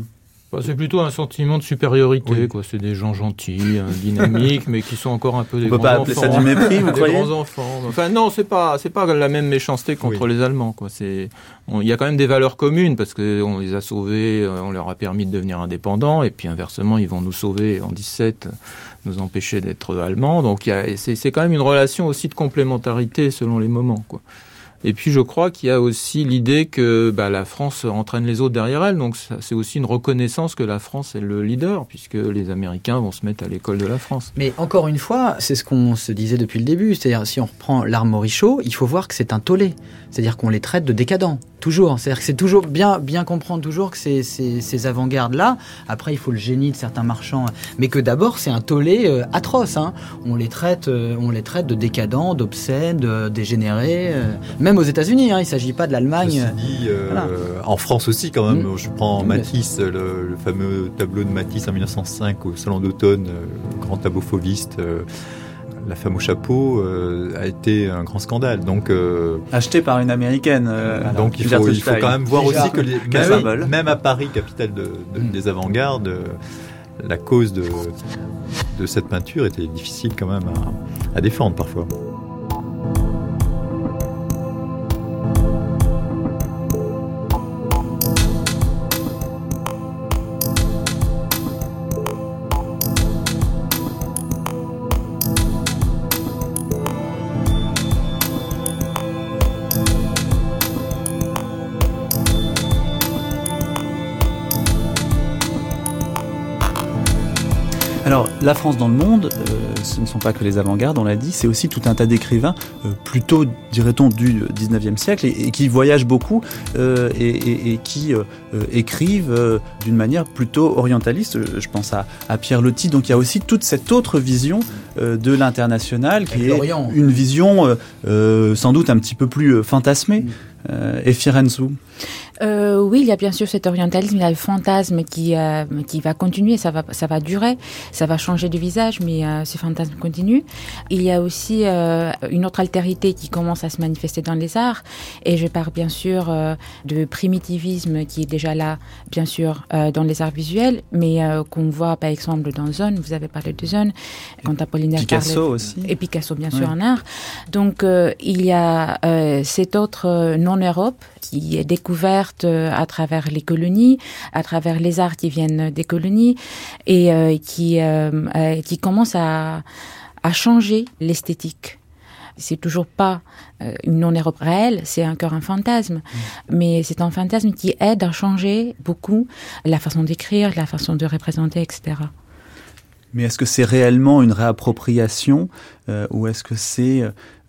Bah, c'est plutôt un sentiment de supériorité, quoi. C'est des gens gentils, hein, dynamiques, <laughs> mais qui sont encore un peu des On peut pas appeler ça du mépris, vous <laughs> croyez grands enfants. Enfin, non, c'est pas, c'est pas la même méchanceté contre les Allemands, quoi. C'est, il y a quand même des valeurs communes parce que on les a sauvés, euh, on leur a permis de devenir indépendants, et puis inversement, ils vont nous sauver en 17, nous empêcher d'être allemands. Donc, c'est quand même une relation aussi de complémentarité selon les moments, quoi. Et puis je crois qu'il y a aussi l'idée que bah, la France entraîne les autres derrière elle. Donc c'est aussi une reconnaissance que la France est le leader, puisque les Américains vont se mettre à l'école de la France. Mais encore une fois, c'est ce qu'on se disait depuis le début. C'est-à-dire si on reprend l'armorichaud, il faut voir que c'est un tollé. C'est-à-dire qu'on les traite de décadents. Toujours. C'est-à-dire que c'est toujours bien, bien comprendre toujours que ces, ces, avant-gardes-là, après il faut le génie de certains marchands, mais que d'abord c'est un tollé euh, atroce. Hein. On, les traite, euh, on les traite de décadents, d'obscènes, de dégénérés, euh, même aux États-Unis. Hein. Il ne s'agit pas de l'Allemagne. En France aussi, quand même. Mm. Je prends Matisse, le, fameux tableau de Matisse en 1905 au Salon d'automne, grand tableau fauviste la femme au chapeau euh, a été un grand scandale. Donc euh, acheté par une américaine. Euh, donc il faut, il faut, quand même voir aussi que les, même, à Paris, capitale de, mm. des avant-gardes, la cause de, de cette peinture était difficile quand même à, à défendre parfois. Alors, la France dans le monde, euh, ce ne sont pas que les avant-gardes, on l'a dit, c'est aussi tout un tas d'écrivains, euh, plutôt, dirait-on, du 19e siècle, et, qui voyagent beaucoup euh, et, qui écrivent d'une manière plutôt orientaliste. Je pense à, Pierre Loti. Donc, il y a aussi toute cette autre vision de l'international, qui est une vision sans doute un petit peu plus fantasmée. et Firenze euh, oui, il y a bien sûr cet orientalisme, il y a le fantasme qui, euh, qui va continuer, ça va, ça va durer, ça va changer de visage, mais euh, ce fantasme continue. Il y a aussi euh, une autre altérité qui commence à se manifester dans les arts, et je parle bien sûr euh, de primitivisme qui est déjà là, bien sûr, dans les arts visuels, mais qu'on voit par exemple dans Zone, vous avez parlé de Zone, quand Apollinaire Picasso aussi. Et Picasso, bien sûr, en art. Donc, il y a cet autre non-Europe qui est découverte euh, à travers les colonies, à travers les arts qui viennent des colonies et euh, qui euh, qui commence à à changer l'esthétique. C'est toujours pas une non-Europe réelle, c'est encore un fantasme. Mm. Mais c'est un fantasme qui aide à changer beaucoup la façon d'écrire, la façon de représenter, etc. Mais est-ce que c'est réellement une réappropriation ou est-ce que c'est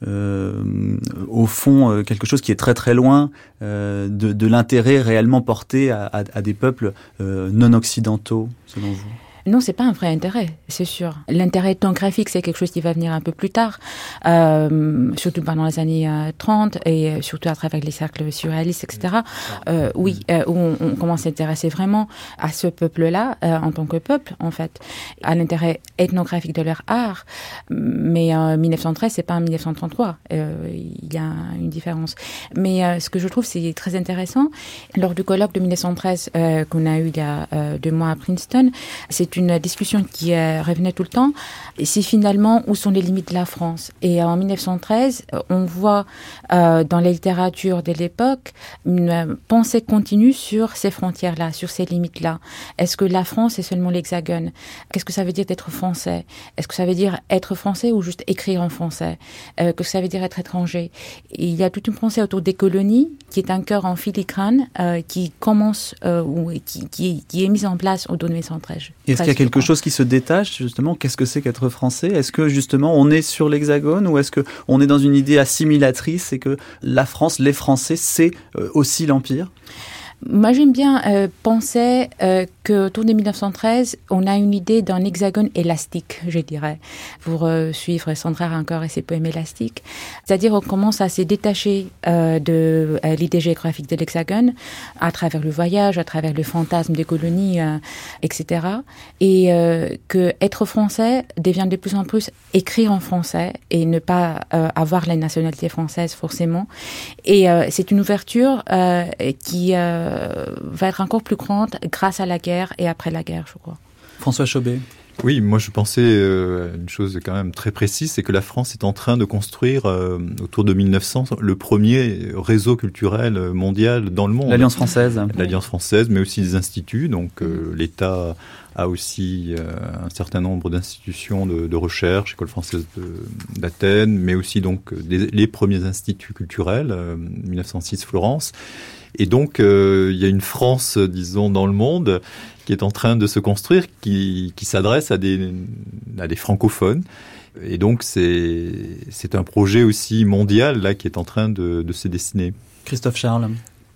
au fond quelque chose qui est très très loin de, de l'intérêt réellement porté à des peuples non occidentaux, selon vous? Non, c'est pas un vrai intérêt, c'est sûr. L'intérêt ethnographique, c'est quelque chose qui va venir un peu plus tard, euh, surtout pendant les années 30 euh, et euh, surtout à travers les cercles surréalistes, etc. Euh, oui, euh, où on, on, commence à s'intéresser vraiment à ce peuple-là en tant que peuple, en fait, à l'intérêt ethnographique de leur art. Mais en 1913, c'est pas en 1933. Il y a une différence. Mais ce que je trouve c'est très intéressant lors du colloque de 1913 qu'on a eu il y a deux mois à Princeton, c'est une discussion qui euh, revenait tout le temps. C'est finalement où sont les limites de la France. Et en 1913, euh, on voit euh, dans la littérature de l'époque une pensée continue sur ces frontières-là, sur ces limites-là. Est-ce que la France est seulement l'hexagone? Qu'est-ce que ça veut dire d'être français? Est-ce que ça veut dire être français ou juste écrire en français? Que ça veut dire être étranger? Il y a toute une pensée autour des colonies qui est un cœur en filigrane qui commence ou qui, est mise en place au dos de 1913. Est-ce qu'il y a quelque chose qui se détache justement? Qu'est-ce que c'est qu'être français? Est-ce que justement on est sur l'hexagone ou est-ce que on est dans une idée assimilatrice et que la France, les Français, c'est euh, aussi l'empire? Moi, j'aime bien euh, penser euh, que autour de 1913, on a une idée d'un hexagone élastique, je dirais, pour euh, suivre Sandra encore et ses poèmes élastiques. C'est-à-dire, on commence à se détacher euh, de euh, l'idée géographique de l'hexagone à travers le voyage, à travers le fantasme des colonies, etc. Et que être français devient de plus en plus écrire en français et ne pas avoir la nationalité française forcément. Et c'est une ouverture qui va être encore plus grande grâce à la guerre et après la guerre, je crois. François Chaubet. Oui, moi je pensais euh, une chose quand même très précise, c'est que la France est en train de construire euh, autour de 1900 le premier réseau culturel mondial dans le monde. L'Alliance française. L'Alliance française, mais aussi des instituts. Donc euh, l'État a aussi euh, un certain nombre d'institutions de, recherche, École française d'Athènes, mais aussi donc des, les premiers instituts culturels, 1906 Florence. Et donc, euh, il y a une France, disons, dans le monde qui est en train de se construire, qui, s'adresse à des, francophones. Et donc, c'est un projet aussi mondial là qui est en train de se dessiner. Christophe Charles.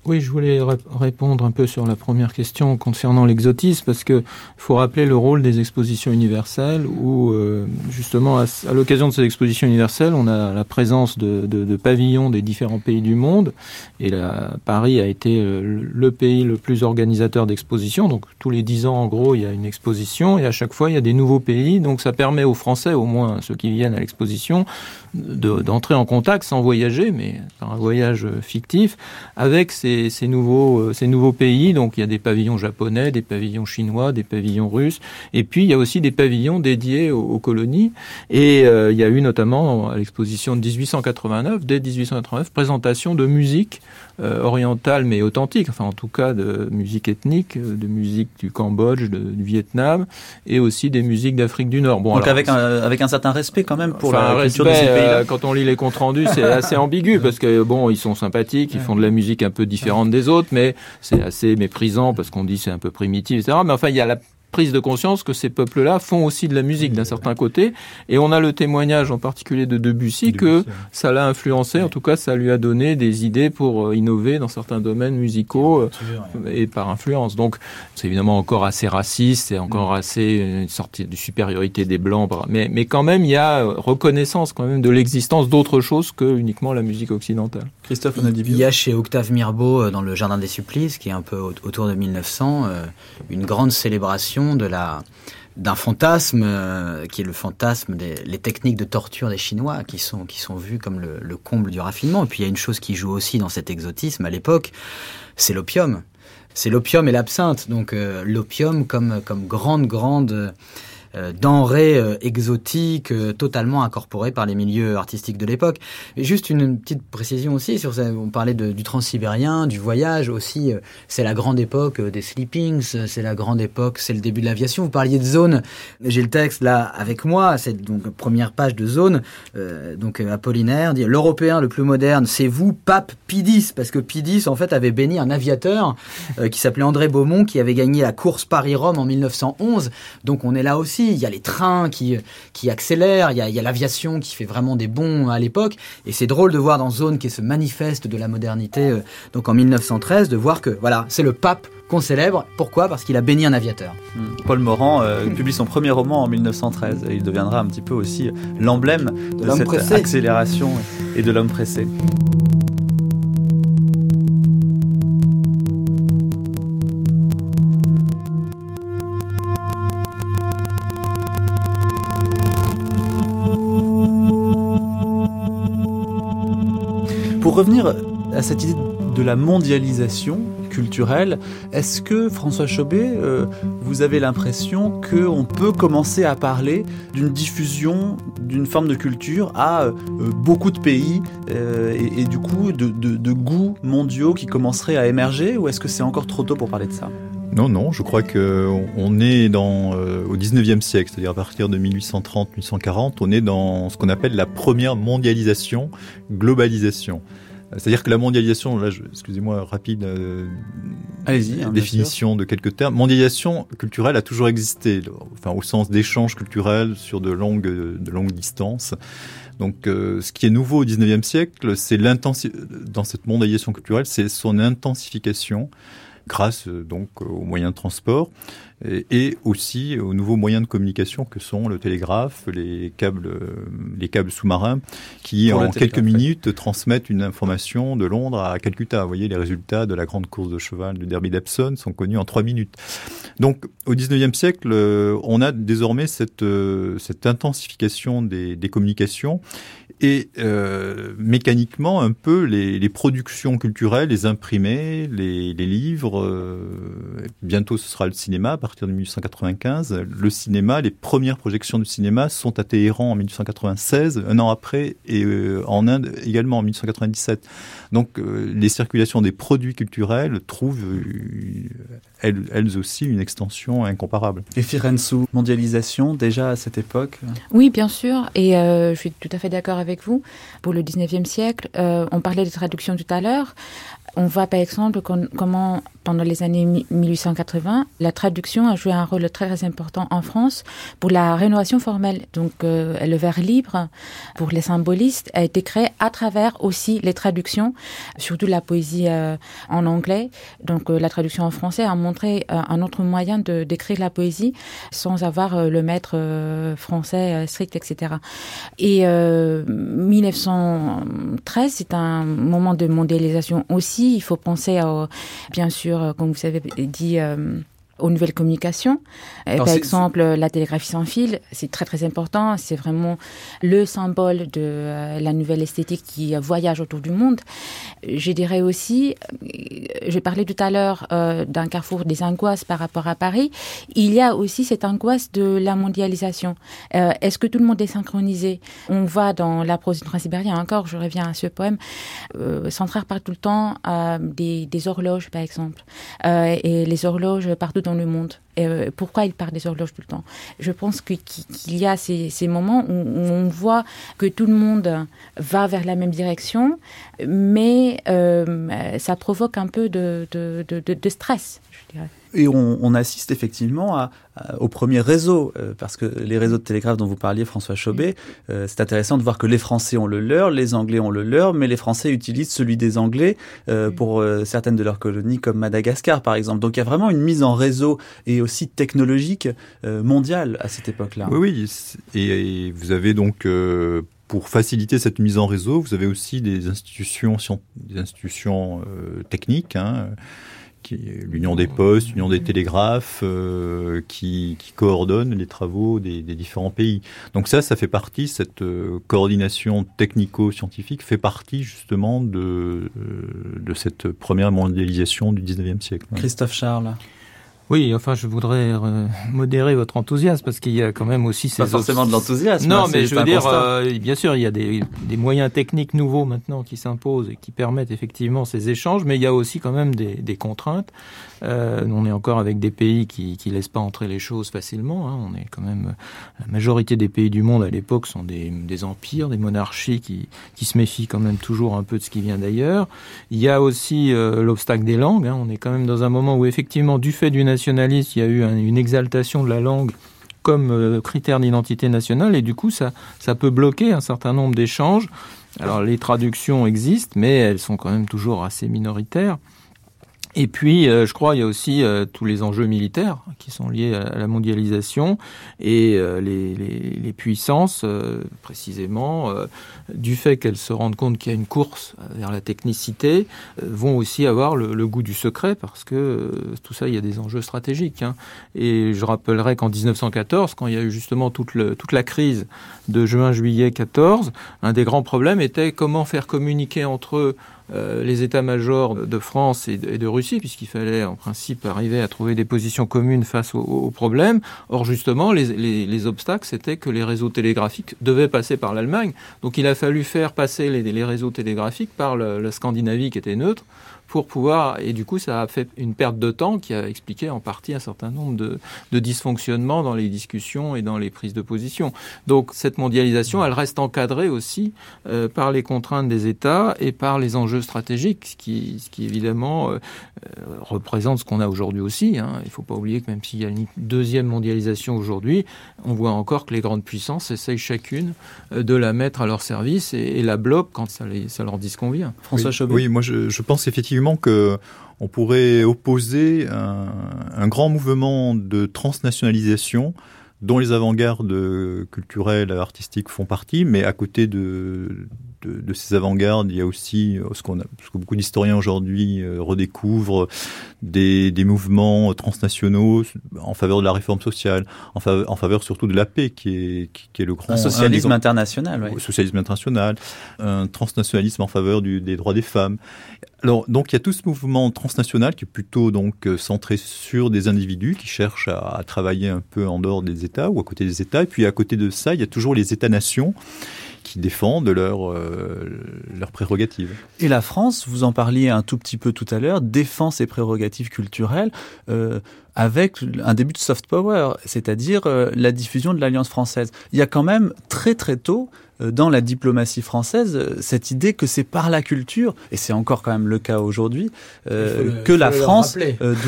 Oui, je voulais répondre un peu sur la première question concernant l'exotisme, parce que faut rappeler le rôle des expositions universelles, où euh, justement à, l'occasion de ces expositions universelles, on a la présence de, pavillons des différents pays du monde, et la, Paris a été le, le pays le plus organisateur d'expositions. Donc tous les dix ans, en gros, il y a une exposition, et à chaque fois, il y a des nouveaux pays. Donc ça permet aux Français, au moins ceux qui viennent à l'exposition, d'entrer en contact sans voyager, mais par un voyage fictif, avec ces, ces, nouveaux, euh, ces nouveaux pays. Donc il y a des pavillons japonais, des pavillons chinois, des pavillons russes, et puis il y a aussi des pavillons dédiés aux, colonies. Et euh, il y a eu notamment à l'exposition de 1889, dès 1889, présentation de musique orientale mais authentique, enfin en tout cas de musique ethnique, euh, de musique du Cambodge, de, du Vietnam, et aussi des musiques d'Afrique du Nord. Bon, Donc alors, avec, un, avec un certain respect quand même pour enfin, la culture respect, de ces pays. Euh, quand on lit les comptes rendus, c'est <laughs> assez ambigu parce que bon, ils sont sympathiques, ils font de la musique un peu différente des autres, mais c'est assez méprisant parce qu'on dit c'est un peu primitif, etc. Mais enfin, il y a la prise de conscience que ces peuples-là font aussi de la musique d'un certain côté. Et on a le témoignage en particulier de Debussy, Debussy que ça l'a influencé, en tout cas ça lui a donné des idées pour euh, innover dans certains domaines musicaux euh, et par influence. Donc c'est évidemment encore assez raciste, c'est encore assez une sorte de supériorité des Blancs, mais, mais quand même il y a reconnaissance quand même de l'existence d'autre chose que uniquement la musique occidentale. Christophe Il y a chez Octave Mirbeau euh, dans le Jardin des Supplices, qui est un peu autour de 1900, une grande célébration de la d'un fantasme euh, qui est le fantasme des les techniques de torture des Chinois qui sont qui sont vues comme le, le, comble du raffinement. Et puis il y a une chose qui joue aussi dans cet exotisme à l'époque, c'est l'opium. C'est l'opium et l'absinthe. Donc euh, l'opium comme comme grande grande euh, denrées euh, exotiques, euh, totalement incorporées par les milieux artistiques de l'époque. Juste une petite précision aussi sur ça. On parlait du transsibérien, du voyage aussi. Euh, c'est la grande époque des sleepings, c'est la grande époque, c'est le début de l'aviation. Vous parliez de zone. J'ai le texte là avec moi. C'est donc première page de zone. Euh, donc Apollinaire dit l'Européen le plus moderne, c'est vous, pape Pidis, parce que Pidis en fait avait béni un aviateur euh, qui s'appelait André Beaumont, qui avait gagné la course Paris-Rome en 1911. Donc on est là aussi aussi. Il y a les trains qui, qui accélèrent, il y a, l'aviation qui fait vraiment des bons à l'époque. Et c'est drôle de voir dans Zone qui se manifeste de la modernité, euh, donc en 1913, de voir que voilà, c'est le pape qu'on célèbre. Pourquoi? Parce qu'il a béni un aviateur. Hmm. Paul Morand euh, publie son premier roman en 1913 et il deviendra un petit peu aussi l'emblème de, cette accélération et de l'homme pressé. Pour revenir à cette idée de la mondialisation, culturelle. Est-ce que, François Chauvet, euh, vous avez l'impression qu'on peut commencer à parler d'une diffusion d'une forme de culture à euh, beaucoup de pays euh, et, du coup de, goûts mondiaux qui commenceraient à émerger ou est-ce que c'est encore trop tôt pour parler de ça? Non, non, je crois qu'on est dans, au 19e siècle, c'est-à-dire à partir de 1830-1840, on est dans ce qu'on appelle la première mondialisation, globalisation. C'est-à-dire que la mondialisation, là, excusez-moi, rapide euh, hein, définition de quelques termes. Mondialisation culturelle a toujours existé, enfin au sens d'échange culturel sur de longues, de longues distances. Donc, euh, ce qui est nouveau au 19e siècle, c'est dans cette mondialisation culturelle, c'est son intensification grâce euh, donc aux moyens de transport et, aussi aux nouveaux moyens de communication que sont le télégraphe, les câbles, euh, les câbles sous-marins, qui en quelques minutes transmettent une information de Londres à Calcutta. Vous voyez, les résultats de la grande course de cheval du Derby d'Epsom sont connus en trois minutes. Donc, au 19e siècle, euh, on a désormais cette, cette intensification des, des communications et euh, mécaniquement un peu les, les, productions culturelles, les imprimés, les, les livres. Euh, bientôt ce sera le cinéma partir de 1895. Le cinéma, les premières projections du cinéma sont à Téhéran en 1896, un an après, et euh, en Inde également en 1897. Donc euh, les circulations des produits culturels trouvent euh, elles, elles, aussi une extension incomparable. Et Firenze, mondialisation déjà à cette époque? Oui, bien sûr, et euh, je suis tout à fait d'accord avec vous. Pour le 19e siècle, on parlait de traduction tout à l'heure. On voit par exemple comment, pendant les années 1880, la traduction a joué un rôle très, important en France pour la rénovation formelle. Donc, euh, le vers libre pour les symbolistes a été créé à travers aussi les traductions, surtout la poésie euh, en anglais. Donc, euh, la traduction en français a montré un autre moyen de d'écrire la poésie sans avoir le maître français strict, etc. Et 1913, c'est un moment de mondialisation aussi il faut penser, à, bien sûr, comme vous avez dit, euh, aux nouvelles communications. Euh, par exemple, la télégraphie sans fil, c'est très très important. C'est vraiment le symbole de euh, la nouvelle esthétique qui voyage autour du monde. Je dirais aussi, euh, je parlais tout à l'heure d'un carrefour des angoisses par rapport à Paris. Il y a aussi cette angoisse de la mondialisation. Est-ce que tout le monde est synchronisé? On voit dans la prose du transsibérien encore, je reviens à ce poème, Centraire parle tout le temps des, des, horloges, par exemple. et les horloges partout dans le monde. Euh, pourquoi il parle des horloges tout le temps Je pense qu'il y a ces, moments où, on voit que tout le monde va vers la même direction, mais euh, ça provoque un peu de, de, de stress, je dirais. Et on, assiste effectivement à, au premier réseau, euh, parce que les réseaux de télégraphe dont vous parliez, François Chaubet, euh, c'est intéressant de voir que les Français ont le leur, les Anglais ont le leur, mais les Français utilisent celui des Anglais euh, pour certaines de leurs colonies, comme Madagascar par exemple. Donc il y a vraiment une mise en réseau et aussi technologique mondiale à cette époque-là. Oui, oui, et, vous avez donc pour faciliter cette mise en réseau, vous avez aussi des institutions, des institutions techniques. Hein, l'Union des postes, l'Union des télégraphes, euh, qui, qui, coordonne les travaux des, des, différents pays. Donc ça, ça fait partie, cette euh, coordination technico-scientifique fait partie justement de, euh, de cette première mondialisation du 19e siècle. Christophe Charles oui, enfin, je voudrais euh, modérer votre enthousiasme parce qu'il y a quand même aussi ces pas forcément de l'enthousiasme. Non, hein, mais je veux dire, euh, bien sûr, il y a des, des, moyens techniques nouveaux maintenant qui s'imposent et qui permettent effectivement ces échanges, mais il y a aussi quand même des, des contraintes. Euh, on est encore avec des pays qui qui laissent pas entrer les choses facilement. Hein. On est quand même la majorité des pays du monde à l'époque sont des, des empires, des monarchies qui qui se méfient quand même toujours un peu de ce qui vient d'ailleurs. Il y a aussi l'obstacle des langues. Hein. On est quand même dans un moment où effectivement, du fait du nationalisme, il y a eu une exaltation de la langue comme critère d'identité nationale et du coup ça, ça peut bloquer un certain nombre d'échanges. Alors les traductions existent, mais elles sont quand même toujours assez minoritaires. Et puis, euh, je crois, il y a aussi euh, tous les enjeux militaires qui sont liés à, la mondialisation et euh, les, les, les, puissances, précisément, du fait qu'elles se rendent compte qu'il y a une course vers la technicité, vont aussi avoir le, le, goût du secret parce que tout ça, il y a des enjeux stratégiques. Hein. Et je rappellerai qu'en 1914, quand il y a eu justement toute, le, toute la crise de juin-juillet 14, un des grands problèmes était comment faire communiquer entre eux euh, les états-majors de France et de, Russie, puisqu'il fallait en principe arriver à trouver des positions communes face aux, problèmes. Or, justement, les, obstacles, c'était que les réseaux télégraphiques devaient passer par l'Allemagne. Donc, il a fallu faire passer les, réseaux télégraphiques par la Scandinavie qui était neutre pour pouvoir, et du coup ça a fait une perte de temps qui a expliqué en partie un certain nombre de, de dysfonctionnements dans les discussions et dans les prises de position. Donc cette mondialisation, elle reste encadrée aussi euh, par les contraintes des États et par les enjeux stratégiques, ce qui, ce qui évidemment euh, euh, représente ce qu'on a aujourd'hui aussi. Hein. Il ne faut pas oublier que même s'il y a une deuxième mondialisation aujourd'hui, on voit encore que les grandes puissances essayent chacune de la mettre à leur service et, la bloquent quand ça, les, ça leur disconvient. François oui, Oui, moi je, je pense effectivement que on pourrait opposer un, grand mouvement de transnationalisation dont les avant-gardes culturelles, artistiques font partie, mais à côté de, de, ces avant-gardes, il y a aussi ce, qu'on a, ce que beaucoup d'historiens aujourd'hui euh, redécouvrent, des, des, mouvements transnationaux en faveur de la réforme sociale, en faveur, en faveur surtout de la paix, qui est, qui, est le grand... Un socialisme international, oui. Socialisme international, un transnationalisme en faveur du, des droits des femmes. Alors, donc, il y a tout ce mouvement transnational qui est plutôt donc euh, centré sur des individus qui cherchent à, à travailler un peu en dehors des États ou à côté des États. Et puis, à côté de ça, il y a toujours les États-nations qui défendent leurs euh, leur prérogatives. Et la France, vous en parliez un tout petit peu tout à l'heure, défend ses prérogatives culturelles euh, avec un début de soft power, c'est-à-dire euh, la diffusion de l'Alliance française. Il y a quand même très très tôt euh, dans la diplomatie française cette idée que c'est par la culture, et c'est encore quand même le cas aujourd'hui, que la France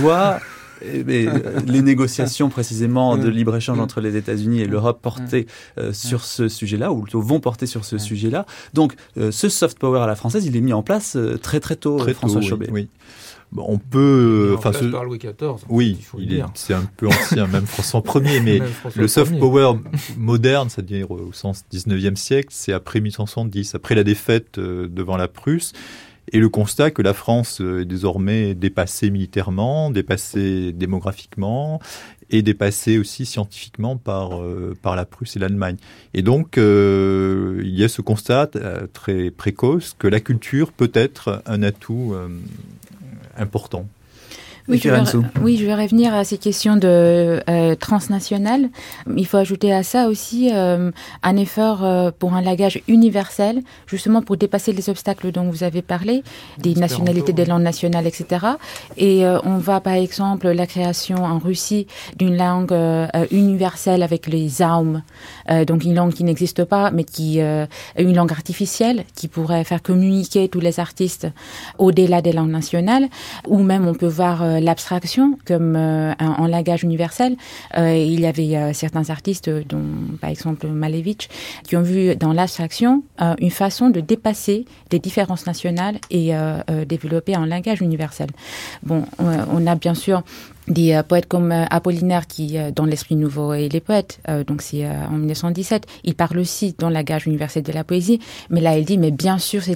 doit euh, les négociations précisément de libre-échange entre les États-Unis et l'Europe portaient euh, sur ce sujet-là, ou plutôt vont porter sur ce sujet-là. Donc euh, ce soft power à la française, il est mis en place très très tôt, très François tôt, Chauvet. Oui, on peut. Enfin, ce... par Louis XIV. Oui, il, c'est un peu ancien, même François Ier, <laughs> mais le soft power moderne, c'est-à-dire au sens 19e siècle, c'est après 1870, après la défaite devant la Prusse et le constat que la France est désormais dépassée militairement, dépassée démographiquement et dépassée aussi scientifiquement par, euh, par la Prusse et l'Allemagne. Et donc, euh, il y a ce constat euh, très précoce que la culture peut être un atout important. Oui je, vais, oui, je vais revenir à ces questions de euh, transnationales. Il faut ajouter à ça aussi euh, un effort euh, pour un langage universel, justement pour dépasser les obstacles dont vous avez parlé, des nationalités, des langues nationales, etc. Et on va par exemple la création en Russie d'une langue universelle avec les Zaum, donc une langue qui n'existe pas, mais qui est une langue artificielle qui pourrait faire communiquer tous les artistes au-delà des langues nationales, ou même on peut voir l'abstraction comme euh, un, langage universel. Euh, il y avait certains artistes, dont par exemple Malevich, qui ont vu dans l'abstraction une façon de dépasser des différences nationales et développer un langage universel. Bon, on a bien sûr des poètes comme Apollinaire qui, dans l'esprit nouveau et les poètes, donc c'est en 1917, il parle aussi dans le langage universel de la poésie, mais là il dit, mais bien sûr, ce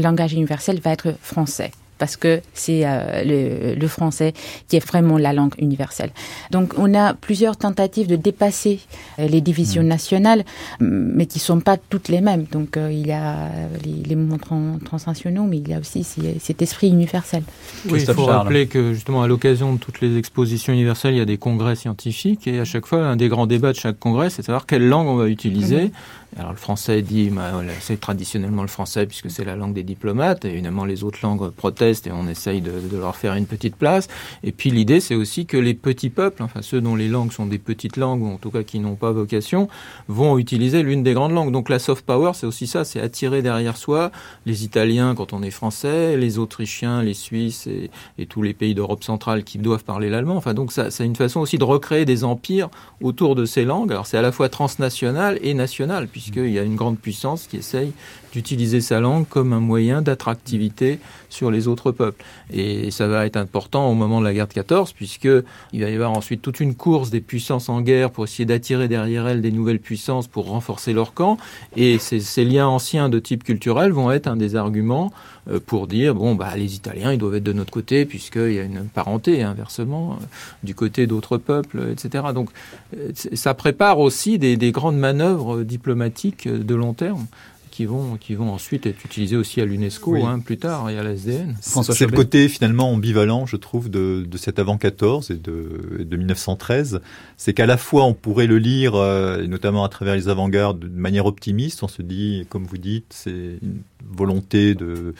langage universel va être français parce que c'est euh, le, français qui est vraiment la langue universelle. Donc on a plusieurs tentatives de dépasser euh, les divisions mm. nationales, mais qui sont pas toutes les mêmes. Donc euh, il y a les, les mouvements transnationaux, mais il y a aussi cet esprit universel. Oui, il faut rappeler que justement à l'occasion de toutes les expositions universelles, il y a des congrès scientifiques et à chaque fois un des grands débats de chaque congrès, c'est de savoir quelle langue on va utiliser. Mm-hmm. Alors le français dit, bah, c'est traditionnellement le français puisque c'est la langue des diplomates. Évidemment, les autres langues protègent l'Est et on essaye de, leur faire une petite place. Et puis l'idée, c'est aussi que les petits peuples, enfin ceux dont les langues sont des petites langues, ou en tout cas qui n'ont pas vocation, vont utiliser l'une des grandes langues. Donc la soft power, c'est aussi ça, c'est attirer derrière soi les Italiens quand on est français, les Autrichiens, les Suisses et, tous les pays d'Europe centrale qui doivent parler l'allemand. Enfin donc ça, c'est une façon aussi de recréer des empires autour de ces langues. Alors c'est à la fois transnational et national, puisqu'il y a une grande puissance qui essaye d'utiliser sa langue comme un moyen d'attractivité sur les autres peuples. Et ça va être important au moment de la guerre de 14, puisque il va y avoir ensuite toute une course des puissances en guerre pour essayer d'attirer derrière elles des nouvelles puissances pour renforcer leur camp. Et ces, liens anciens de type culturel vont être un des arguments euh, pour dire bon bah les Italiens ils doivent être de notre côté puisqu'il y a une parenté inversement euh, du côté d'autres peuples, etc. Donc euh, ça prépare aussi des grandes manœuvres diplomatiques de long terme qui vont, qui vont ensuite être utilisés aussi à l'UNESCO oui. hein, plus tard et à la SDN. C'est le côté finalement ambivalent, je trouve, de, de cet avant 14 et de, de 1913. C'est qu'à la fois on pourrait le lire, euh, notamment à travers les avant-gardes, de manière optimiste. On se dit, comme vous dites, c'est une volonté de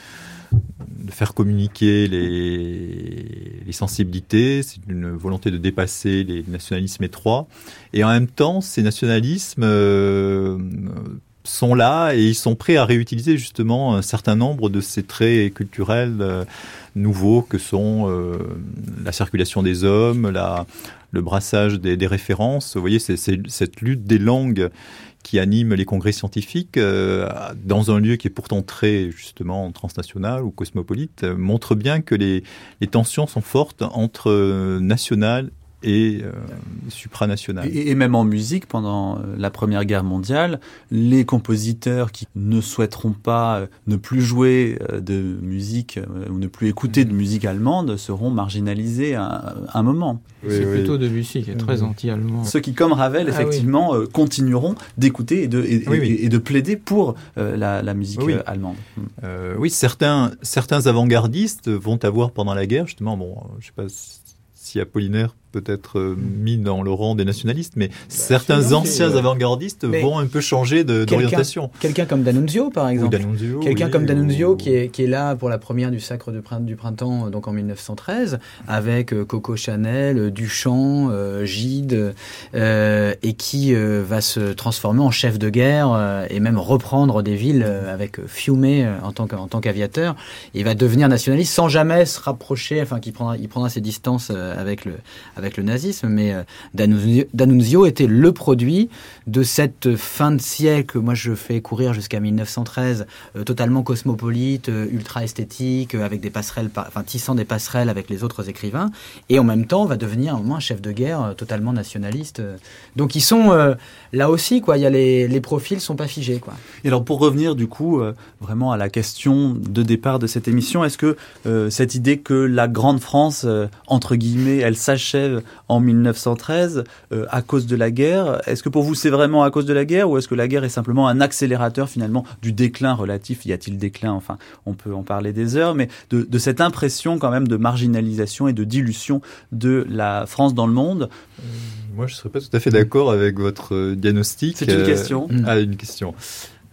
de faire communiquer les, sensibilités, c'est une volonté de dépasser les nationalismes étroits. Et en même temps, ces nationalismes euh, sont là et ils sont prêts à réutiliser justement un certain nombre de ces traits culturels euh, nouveaux que sont euh, la circulation des hommes, le brassage des, des références. Vous voyez, c'est cette lutte des langues qui anime les congrès scientifiques euh, dans un lieu qui est pourtant très justement transnational ou cosmopolite euh, montre bien que les, les tensions sont fortes entre euh, national et euh, supranational. Et, et, même en musique, pendant la Première Guerre mondiale, les compositeurs qui ne souhaiteront pas ne plus jouer de musique ou ne plus écouter de musique allemande seront marginalisés à, un moment. Oui, c'est oui. plutôt Debussy qui est très anti-allemand. Ceux qui, comme Ravel, effectivement, ah, oui. continueront d'écouter et de, et, et, de plaider pour euh, la, la, musique allemande. Euh, oui, certains, certains avant-gardistes vont avoir pendant la guerre, justement, bon, je sais pas si Apollinaire peut être euh, mis dans le rang des nationalistes, mais bah, certains anciens avant-gardistes vont un peu changer d'orientation. Quelqu'un comme D'Annunzio, par exemple. Quelqu'un oui, comme D'Annunzio ou... qui, est, qui est là pour la première du Sacre du Printemps, donc en 1913, avec euh, Coco Chanel, Duchamp, euh, Gide, euh, et qui euh, va se transformer en chef de guerre euh, et même reprendre des villes avec Fiume en tant qu'aviateur. Il va devenir nationaliste sans jamais se rapprocher, enfin, prendra, il prendra ses distances avec le avec le nazisme, mais euh, D'Annunzio était le produit de cette fin de siècle, moi je fais courir jusqu'à 1913, euh, totalement cosmopolite, euh, ultra esthétique, avec des passerelles, enfin tissant des passerelles avec les autres écrivains, et en même temps va devenir au moins un chef de guerre totalement nationaliste. Donc ils sont là aussi, quoi. Y a les, les profils sont pas figés, quoi. Et alors pour revenir du coup vraiment à la question de départ de cette émission, est-ce que cette idée que la grande France entre guillemets, elle s'achève en 1913 euh, à cause de la guerre. Est-ce que pour vous c'est vraiment à cause de la guerre ou est-ce que la guerre est simplement un accélérateur finalement du déclin relatif? Y a-t-il déclin? Enfin, on peut en parler des heures, mais de, de, cette impression quand même de marginalisation et de dilution de la France dans le monde. Euh, moi, je ne serais pas tout à fait d'accord avec votre euh, diagnostic. C'est une question. Euh, ah, une question.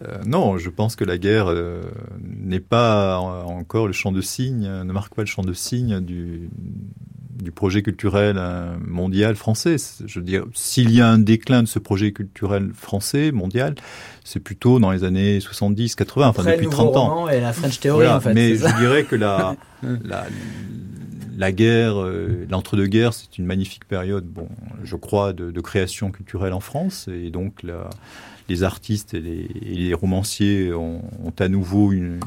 Euh, non, je pense que la guerre euh, n'est pas encore le champ de signe, ne marque pas le champ de signe du, du projet culturel euh, mondial français. Je veux dire, s'il y a un déclin de ce projet culturel français mondial, c'est plutôt dans les années 70, 80, enfin depuis 30 ans. Et la French Theory, voilà, en fait, mais je dirais que la, <laughs> la, la guerre, euh, l'entre-deux-guerres, c'est une magnifique période, bon, je crois, de, de, création culturelle en France, et donc la, les artistes et les, et les romanciers ont, ont, à nouveau une,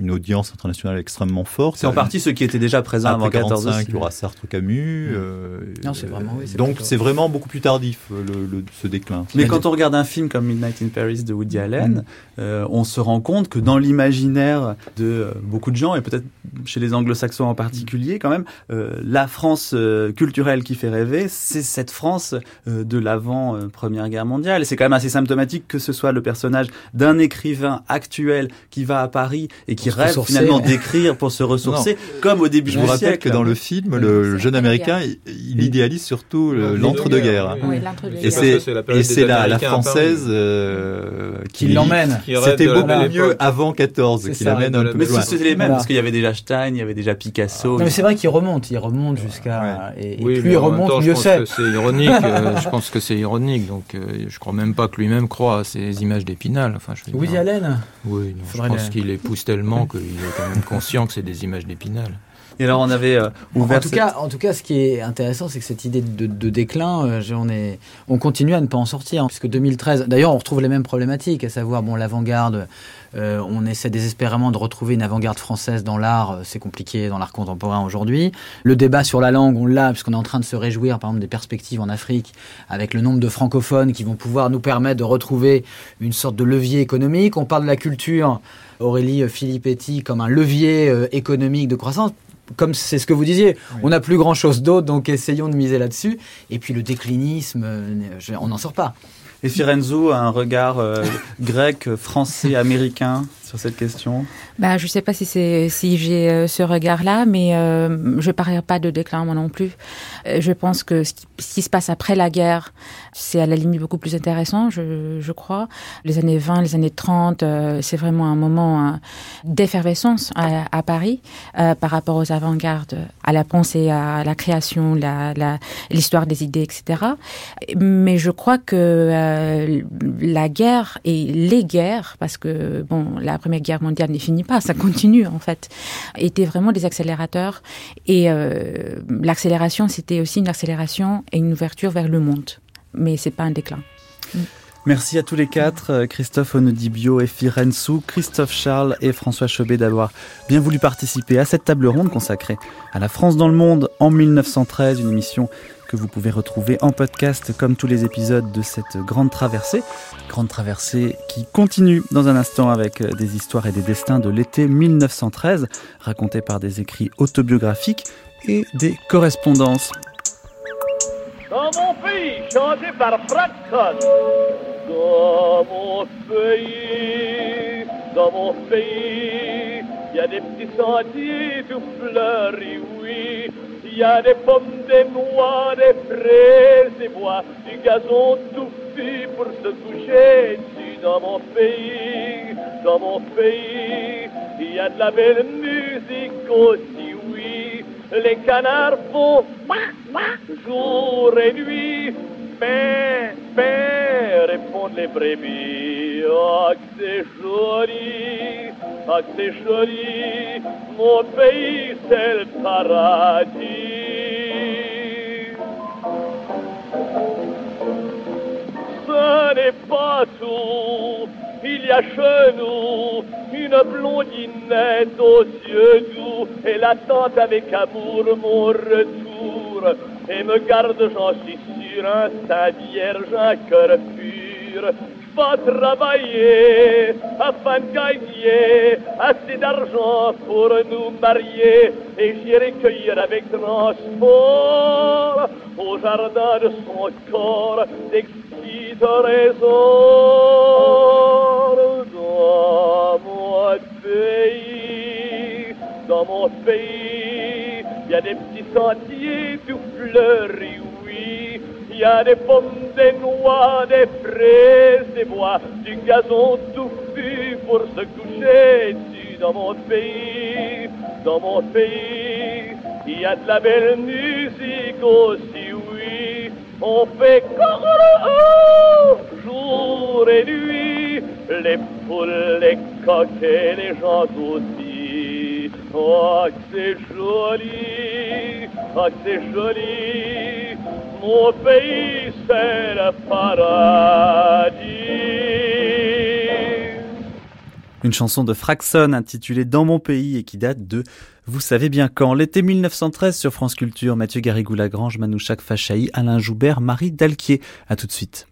une, audience internationale extrêmement forte. C'est en partie ceux qui étaient déjà présents avant 14 Il y aura Sartre Camus. Mmh. Euh, non, c'est vraiment, oui, donc c'est vraiment beaucoup plus tardif le, le, ce déclin. Mais quand on regarde un film comme Midnight in Paris de Woody Allen, mmh. euh, on se rend compte que dans l'imaginaire de euh, beaucoup de gens, et peut-être chez les anglo-saxons en particulier quand même, euh, la France euh, culturelle qui fait rêver, c'est cette France de l'avant Première Guerre mondiale. Et c'est quand même assez symptomatique que ce soit le personnage d'un écrivain actuel qui va à Paris et qui rêve finalement d'écrire pour se <laughs> ressourcer, non. comme au début Je vous rappelle que dans le film, le, jeune américain, il, il idéalise surtout l'entre-deux-guerres. Oui, et c'est et c'est la, la française euh, qui l'emmène. C'était beaucoup mieux avant 14, qui l'amène un peu Mais loin. c'était les mêmes, parce qu'il y avait déjà Stein, il y avait déjà Picasso. Non, mais c'est vrai qu'il remonte, il remonte jusqu'à. Et, Oui, plus il remonte, mieux je c'est. pense que c'est ironique. euh, <laughs> je pense que c'est ironique. Donc, euh, je crois même pas que lui-même croit à ces images d'Épinal. Enfin, je Woody dire, Allen Oui, non, je pense les- qu'il les pousse tellement qu'il est quand même conscient que c'est des images d'Épinal. Et alors on avait euh, En ouvert tout, cette- cas, en tout cas, ce qui est intéressant, c'est que cette idée de, de déclin, euh, on, est, on continue à ne pas en sortir. hein, puisque 2013, d'ailleurs, on retrouve les mêmes problématiques, à savoir, bon, l'avant-garde, euh, on essaie désespérément de retrouver une avant-garde française dans l'art, euh, c'est compliqué dans l'art contemporain aujourd'hui. Le débat sur la langue, on l'a, puisqu'on est en train de se réjouir, par exemple, des perspectives en Afrique, avec le nombre de francophones qui vont pouvoir nous permettre de retrouver une sorte de levier économique. On parle de la culture, Aurélie euh, Filippetti, comme un levier euh, économique de croissance comme c'est ce que vous disiez, on n'a plus grand chose d'autre, donc essayons de miser là-dessus. Et puis le déclinisme, euh, on n'en sort pas. Et Firenzo a un regard euh, <laughs> grec, français, américain? Sur cette question. Bah, je sais pas si si j'ai euh, ce regard-là, mais euh, je parlerai pas de déclin moi non plus. Euh, je pense que ce qui, se passe après la guerre, c'est à la limite beaucoup plus intéressant, je, crois. Les années 20, les années 30, euh, c'est vraiment un moment euh, d'effervescence à, Paris par rapport aux avant-gardes, à la pensée, à la création, la- la- l'histoire des idées, etc. Mais je crois que la guerre et les guerres, parce que bon, la Première Guerre mondiale n'est finie pas, ça continue en fait, étaient vraiment des accélérateurs. Et euh, l'accélération, c'était aussi une accélération et une ouverture vers le monde. Mais c'est pas un déclin. Merci à tous les quatre, euh, Christophe Onodibio et Firenzu, Christophe Charles et François Chobet d'avoir bien voulu participer à cette table ronde consacrée à la France dans le monde en 1913, une émission que vous pouvez retrouver en podcast comme tous les épisodes de cette grande traversée. Grande traversée qui continue dans un instant avec des histoires et des destins de l'été 1913, racontés par des écrits autobiographiques et des correspondances. Dans mon pays, chanté par. Dans mon pays, dans mon pays, il y a des petits sentiers tout fleuris, oui. Il y a des pommes, des noix, des fraises, des bois, du gazon touffu pour se coucher dessus. Dans mon pays, dans mon pays, il y a de la belle musique aussi, oui. Les canards font jour et nuit. Paix, paix, répondent les brebis. Que c'est joli, c'est joli. Mon pays, c'est le paradis. Pas tout. Il y a chez nous une blondinette aux yeux doux. Elle attend avec amour mon retour et me garde, j'en suis sûr, un sein vierge, un cœur pur. Je vais travailler afin de gagner assez d'argent pour nous marier et j'irai cueillir avec transport au jardin de son corps trésors dans mon pays, dans mon pays, il y a des petits sentiers tout fleuris, oui. Il y a des pommes, des noix, des fraises, des bois, du gazon touffu pour se coucher dessus dans mon pays, dans mon pays. Il y a de la belle musique aussi, oui. On fait corps jour et nuit, les poules, les coqs et les gens aussi. Oh, c'est joli, oh, c'est joli. Mon pays, c'est le paradis. Une chanson de Fraxon intitulée Dans mon pays et qui date de Vous savez bien quand L'été 1913 sur France Culture, Mathieu Garrigou-Lagrange, Manouchak Fachaï, Alain Joubert, Marie Dalquier. À tout de suite.